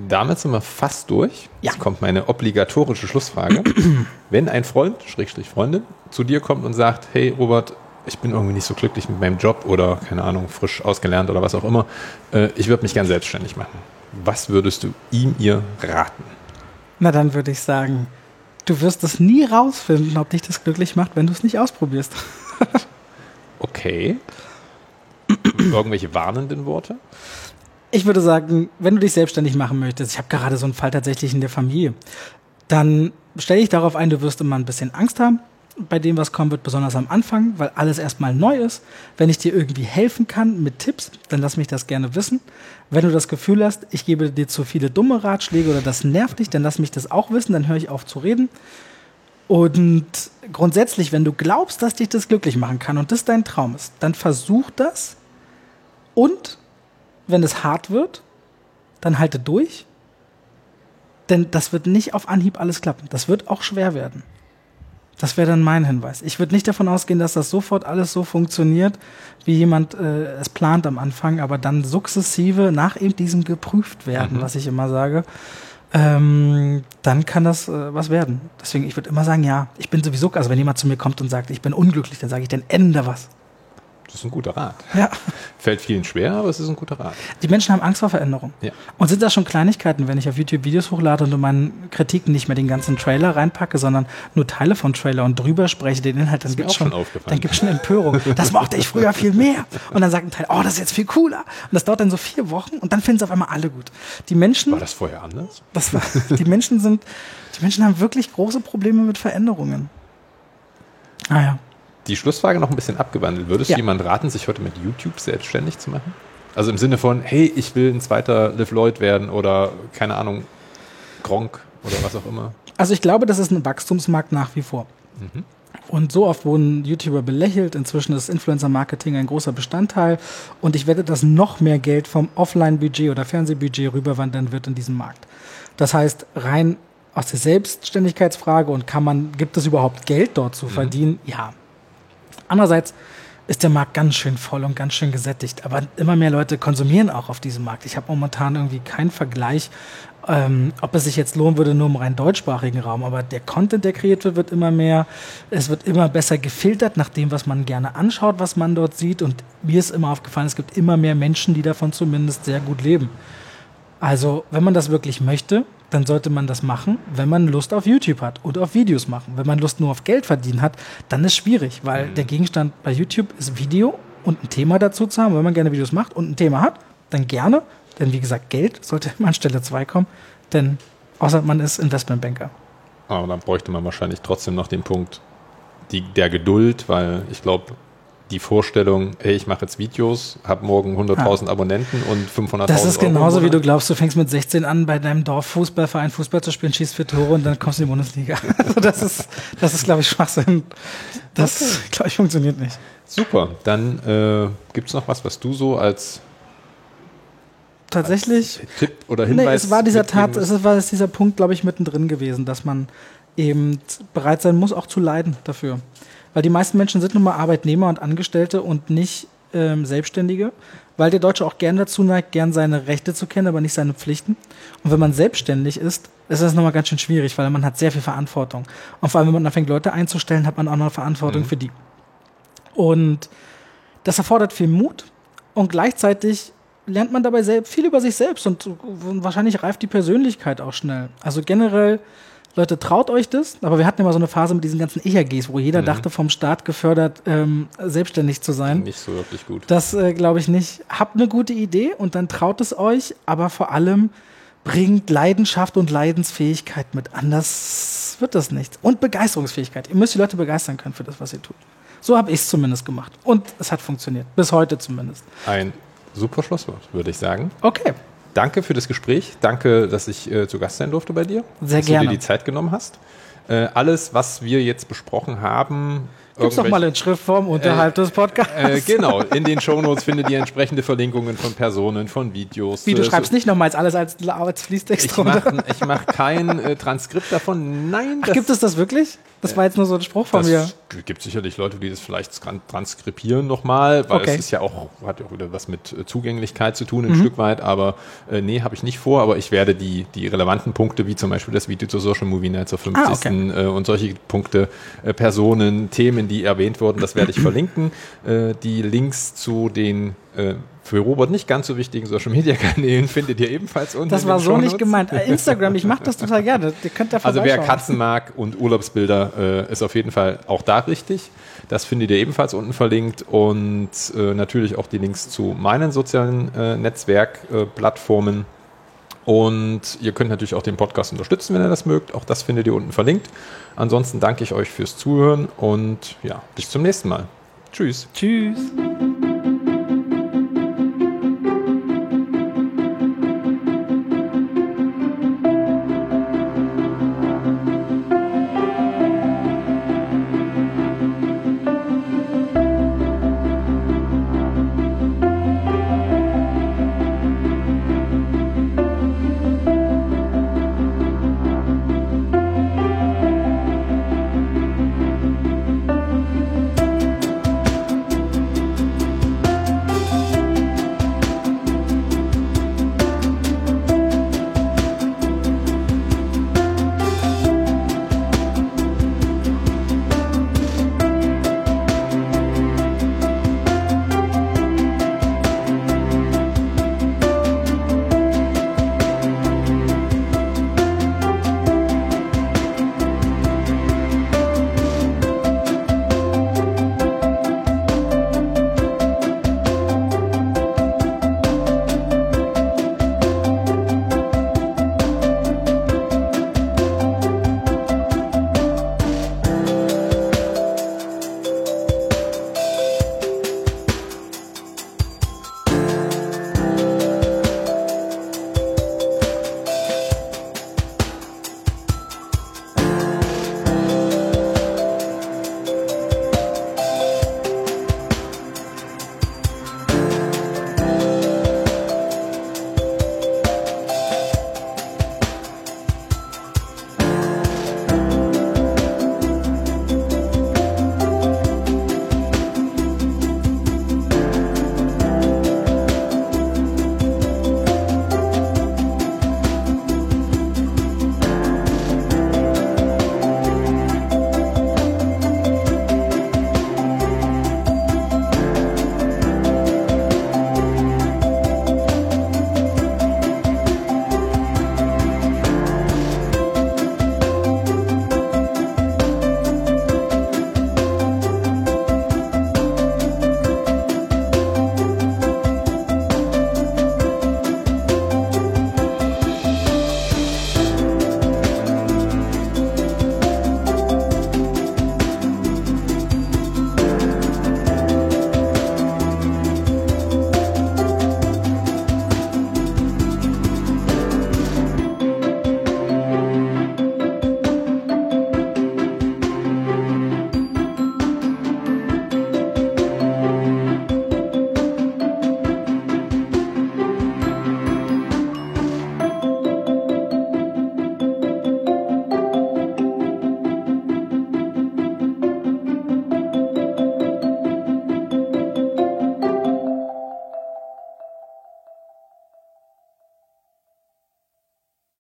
Damit sind wir fast durch. Ja. Jetzt kommt meine obligatorische Schlussfrage. Wenn ein Freund, Schrägstrich Freundin, zu dir kommt und sagt, hey Robert, ich bin irgendwie nicht so glücklich mit meinem Job oder keine Ahnung, frisch ausgelernt oder was auch immer, äh, ich würde mich gern selbstständig machen was würdest du ihm, ihr raten? Na, dann würde ich sagen, du wirst es nie rausfinden, ob dich das glücklich macht, wenn du es nicht ausprobierst. okay. Irgendwelche warnenden Worte? Ich würde sagen, wenn du dich selbstständig machen möchtest, ich habe gerade so einen Fall tatsächlich in der Familie, dann stelle ich darauf ein, du wirst immer ein bisschen Angst haben, bei dem, was kommen wird, besonders am Anfang, weil alles erstmal neu ist. Wenn ich dir irgendwie helfen kann mit Tipps, dann lass mich das gerne wissen. Wenn du das Gefühl hast, ich gebe dir zu viele dumme Ratschläge oder das nervt dich, dann lass mich das auch wissen, dann höre ich auf zu reden. Und grundsätzlich, wenn du glaubst, dass dich das glücklich machen kann und das dein Traum ist, dann versuch das. Und wenn es hart wird, dann halte durch. Denn das wird nicht auf Anhieb alles klappen. Das wird auch schwer werden. Das wäre dann mein Hinweis. Ich würde nicht davon ausgehen, dass das sofort alles so funktioniert, wie jemand äh, es plant am Anfang, aber dann sukzessive nach eben diesem geprüft werden, mhm. was ich immer sage, ähm, dann kann das äh, was werden. Deswegen, ich würde immer sagen, ja, ich bin sowieso, also wenn jemand zu mir kommt und sagt, ich bin unglücklich, dann sage ich, dann ändere was. Das ist ein guter Rat. Ja. Fällt vielen schwer, aber es ist ein guter Rat. Die Menschen haben Angst vor Veränderung. Ja. Und sind das schon Kleinigkeiten, wenn ich auf YouTube Videos hochlade und in meinen Kritiken nicht mehr den ganzen Trailer reinpacke, sondern nur Teile von Trailer und drüber spreche, den Inhalt, dann gibt es schon, dann gibt's schon Empörung. Das mochte ich früher viel mehr. Und dann sagt ein Teil, oh, das ist jetzt viel cooler. Und das dauert dann so vier Wochen und dann finden es auf einmal alle gut. Die Menschen. War das vorher anders? Das war, die Menschen sind, die Menschen haben wirklich große Probleme mit Veränderungen. Ah ja die Schlussfrage noch ein bisschen abgewandelt. Würdest ja. du jemand raten, sich heute mit YouTube selbstständig zu machen? Also im Sinne von, hey, ich will ein zweiter Liv Lloyd werden oder keine Ahnung, Gronk oder was auch immer. Also ich glaube, das ist ein Wachstumsmarkt nach wie vor. Mhm. Und so oft wurden YouTuber belächelt. Inzwischen ist Influencer-Marketing ein großer Bestandteil. Und ich wette, dass noch mehr Geld vom Offline-Budget oder Fernsehbudget rüberwandern wird in diesem Markt. Das heißt, rein aus der Selbstständigkeitsfrage und kann man, gibt es überhaupt Geld dort zu mhm. verdienen? Ja, Andererseits ist der Markt ganz schön voll und ganz schön gesättigt. Aber immer mehr Leute konsumieren auch auf diesem Markt. Ich habe momentan irgendwie keinen Vergleich, ähm, ob es sich jetzt lohnen würde, nur im rein deutschsprachigen Raum. Aber der Content, der kreiert wird, wird immer mehr. Es wird immer besser gefiltert nach dem, was man gerne anschaut, was man dort sieht. Und mir ist immer aufgefallen, es gibt immer mehr Menschen, die davon zumindest sehr gut leben. Also, wenn man das wirklich möchte, dann sollte man das machen, wenn man Lust auf YouTube hat oder auf Videos machen. Wenn man Lust nur auf Geld verdienen hat, dann ist schwierig, weil mhm. der Gegenstand bei YouTube ist Video und ein Thema dazu zu haben. Wenn man gerne Videos macht und ein Thema hat, dann gerne. Denn wie gesagt, Geld sollte immer an Stelle 2 kommen, denn außer man ist Investmentbanker. Aber dann bräuchte man wahrscheinlich trotzdem noch den Punkt die, der Geduld, weil ich glaube, die Vorstellung, hey, ich mache jetzt Videos, habe morgen 100.000 ja. Abonnenten und 500.000 Das ist genauso, Euro wie du glaubst, du fängst mit 16 an, bei deinem Dorffußballverein Fußball zu spielen, schießt für Tore und dann kommst du in die Bundesliga. Also das ist, das ist glaube ich, Schwachsinn. Das, okay. glaube ich, funktioniert nicht. Super, dann äh, gibt es noch was, was du so als tatsächlich als Tipp oder Hinweis nee, es war dieser Tat, es war dieser Punkt, glaube ich, mittendrin gewesen, dass man eben bereit sein muss, auch zu leiden dafür. Weil die meisten Menschen sind nun mal Arbeitnehmer und Angestellte und nicht ähm, Selbstständige, weil der Deutsche auch gern dazu neigt, gern seine Rechte zu kennen, aber nicht seine Pflichten. Und wenn man selbstständig ist, ist das nochmal ganz schön schwierig, weil man hat sehr viel Verantwortung. Und vor allem, wenn man anfängt, Leute einzustellen, hat man auch noch Verantwortung mhm. für die. Und das erfordert viel Mut und gleichzeitig lernt man dabei viel über sich selbst und wahrscheinlich reift die Persönlichkeit auch schnell. Also generell Leute, traut euch das. Aber wir hatten immer so eine Phase mit diesen ganzen EHGs, wo jeder mhm. dachte, vom Staat gefördert, ähm, selbstständig zu sein. Nicht so wirklich gut. Das äh, glaube ich nicht. Habt eine gute Idee und dann traut es euch, aber vor allem bringt Leidenschaft und Leidensfähigkeit mit. Anders wird das nicht. Und Begeisterungsfähigkeit. Ihr müsst die Leute begeistern können für das, was ihr tut. So habe ich es zumindest gemacht. Und es hat funktioniert. Bis heute zumindest. Ein super Schlusswort, würde ich sagen. Okay danke für das Gespräch. Danke, dass ich äh, zu Gast sein durfte bei dir. Sehr dass gerne. Dass du dir die Zeit genommen hast. Äh, alles, was wir jetzt besprochen haben, Gibt's noch mal in Schriftform unterhalb äh, des Podcasts. Äh, genau, in den Shownotes findet ihr entsprechende Verlinkungen von Personen, von Videos. Wie, du äh, schreibst so. nicht nochmals alles als, als Fließtext ich runter? Mach, ich mache kein äh, Transkript davon. Nein. Ach, gibt es das wirklich? Das war jetzt nur so ein Spruch von mir. Es gibt sicherlich Leute, die das vielleicht transkribieren nochmal, weil okay. es ist ja auch, hat ja auch wieder was mit äh, Zugänglichkeit zu tun, ein mhm. Stück weit, aber äh, nee, habe ich nicht vor, aber ich werde die, die relevanten Punkte, wie zum Beispiel das Video zur Social Movie Night zur 50. Ah, okay. äh, und solche Punkte, äh, Personen, Themen, die erwähnt wurden, das werde ich verlinken. Äh, die Links zu den äh, für Robert nicht ganz so wichtigen Social Media Kanälen findet ihr ebenfalls unten. Das war so nicht gemeint. Äh, Instagram, ich mache das total gerne. Ihr könnt da Also wer Katzen mag und Urlaubsbilder, äh, ist auf jeden Fall auch da richtig. Das findet ihr ebenfalls unten verlinkt und äh, natürlich auch die Links zu meinen sozialen äh, Netzwerkplattformen. Und ihr könnt natürlich auch den Podcast unterstützen, wenn ihr das mögt. Auch das findet ihr unten verlinkt. Ansonsten danke ich euch fürs Zuhören und ja, bis zum nächsten Mal. Tschüss. Tschüss.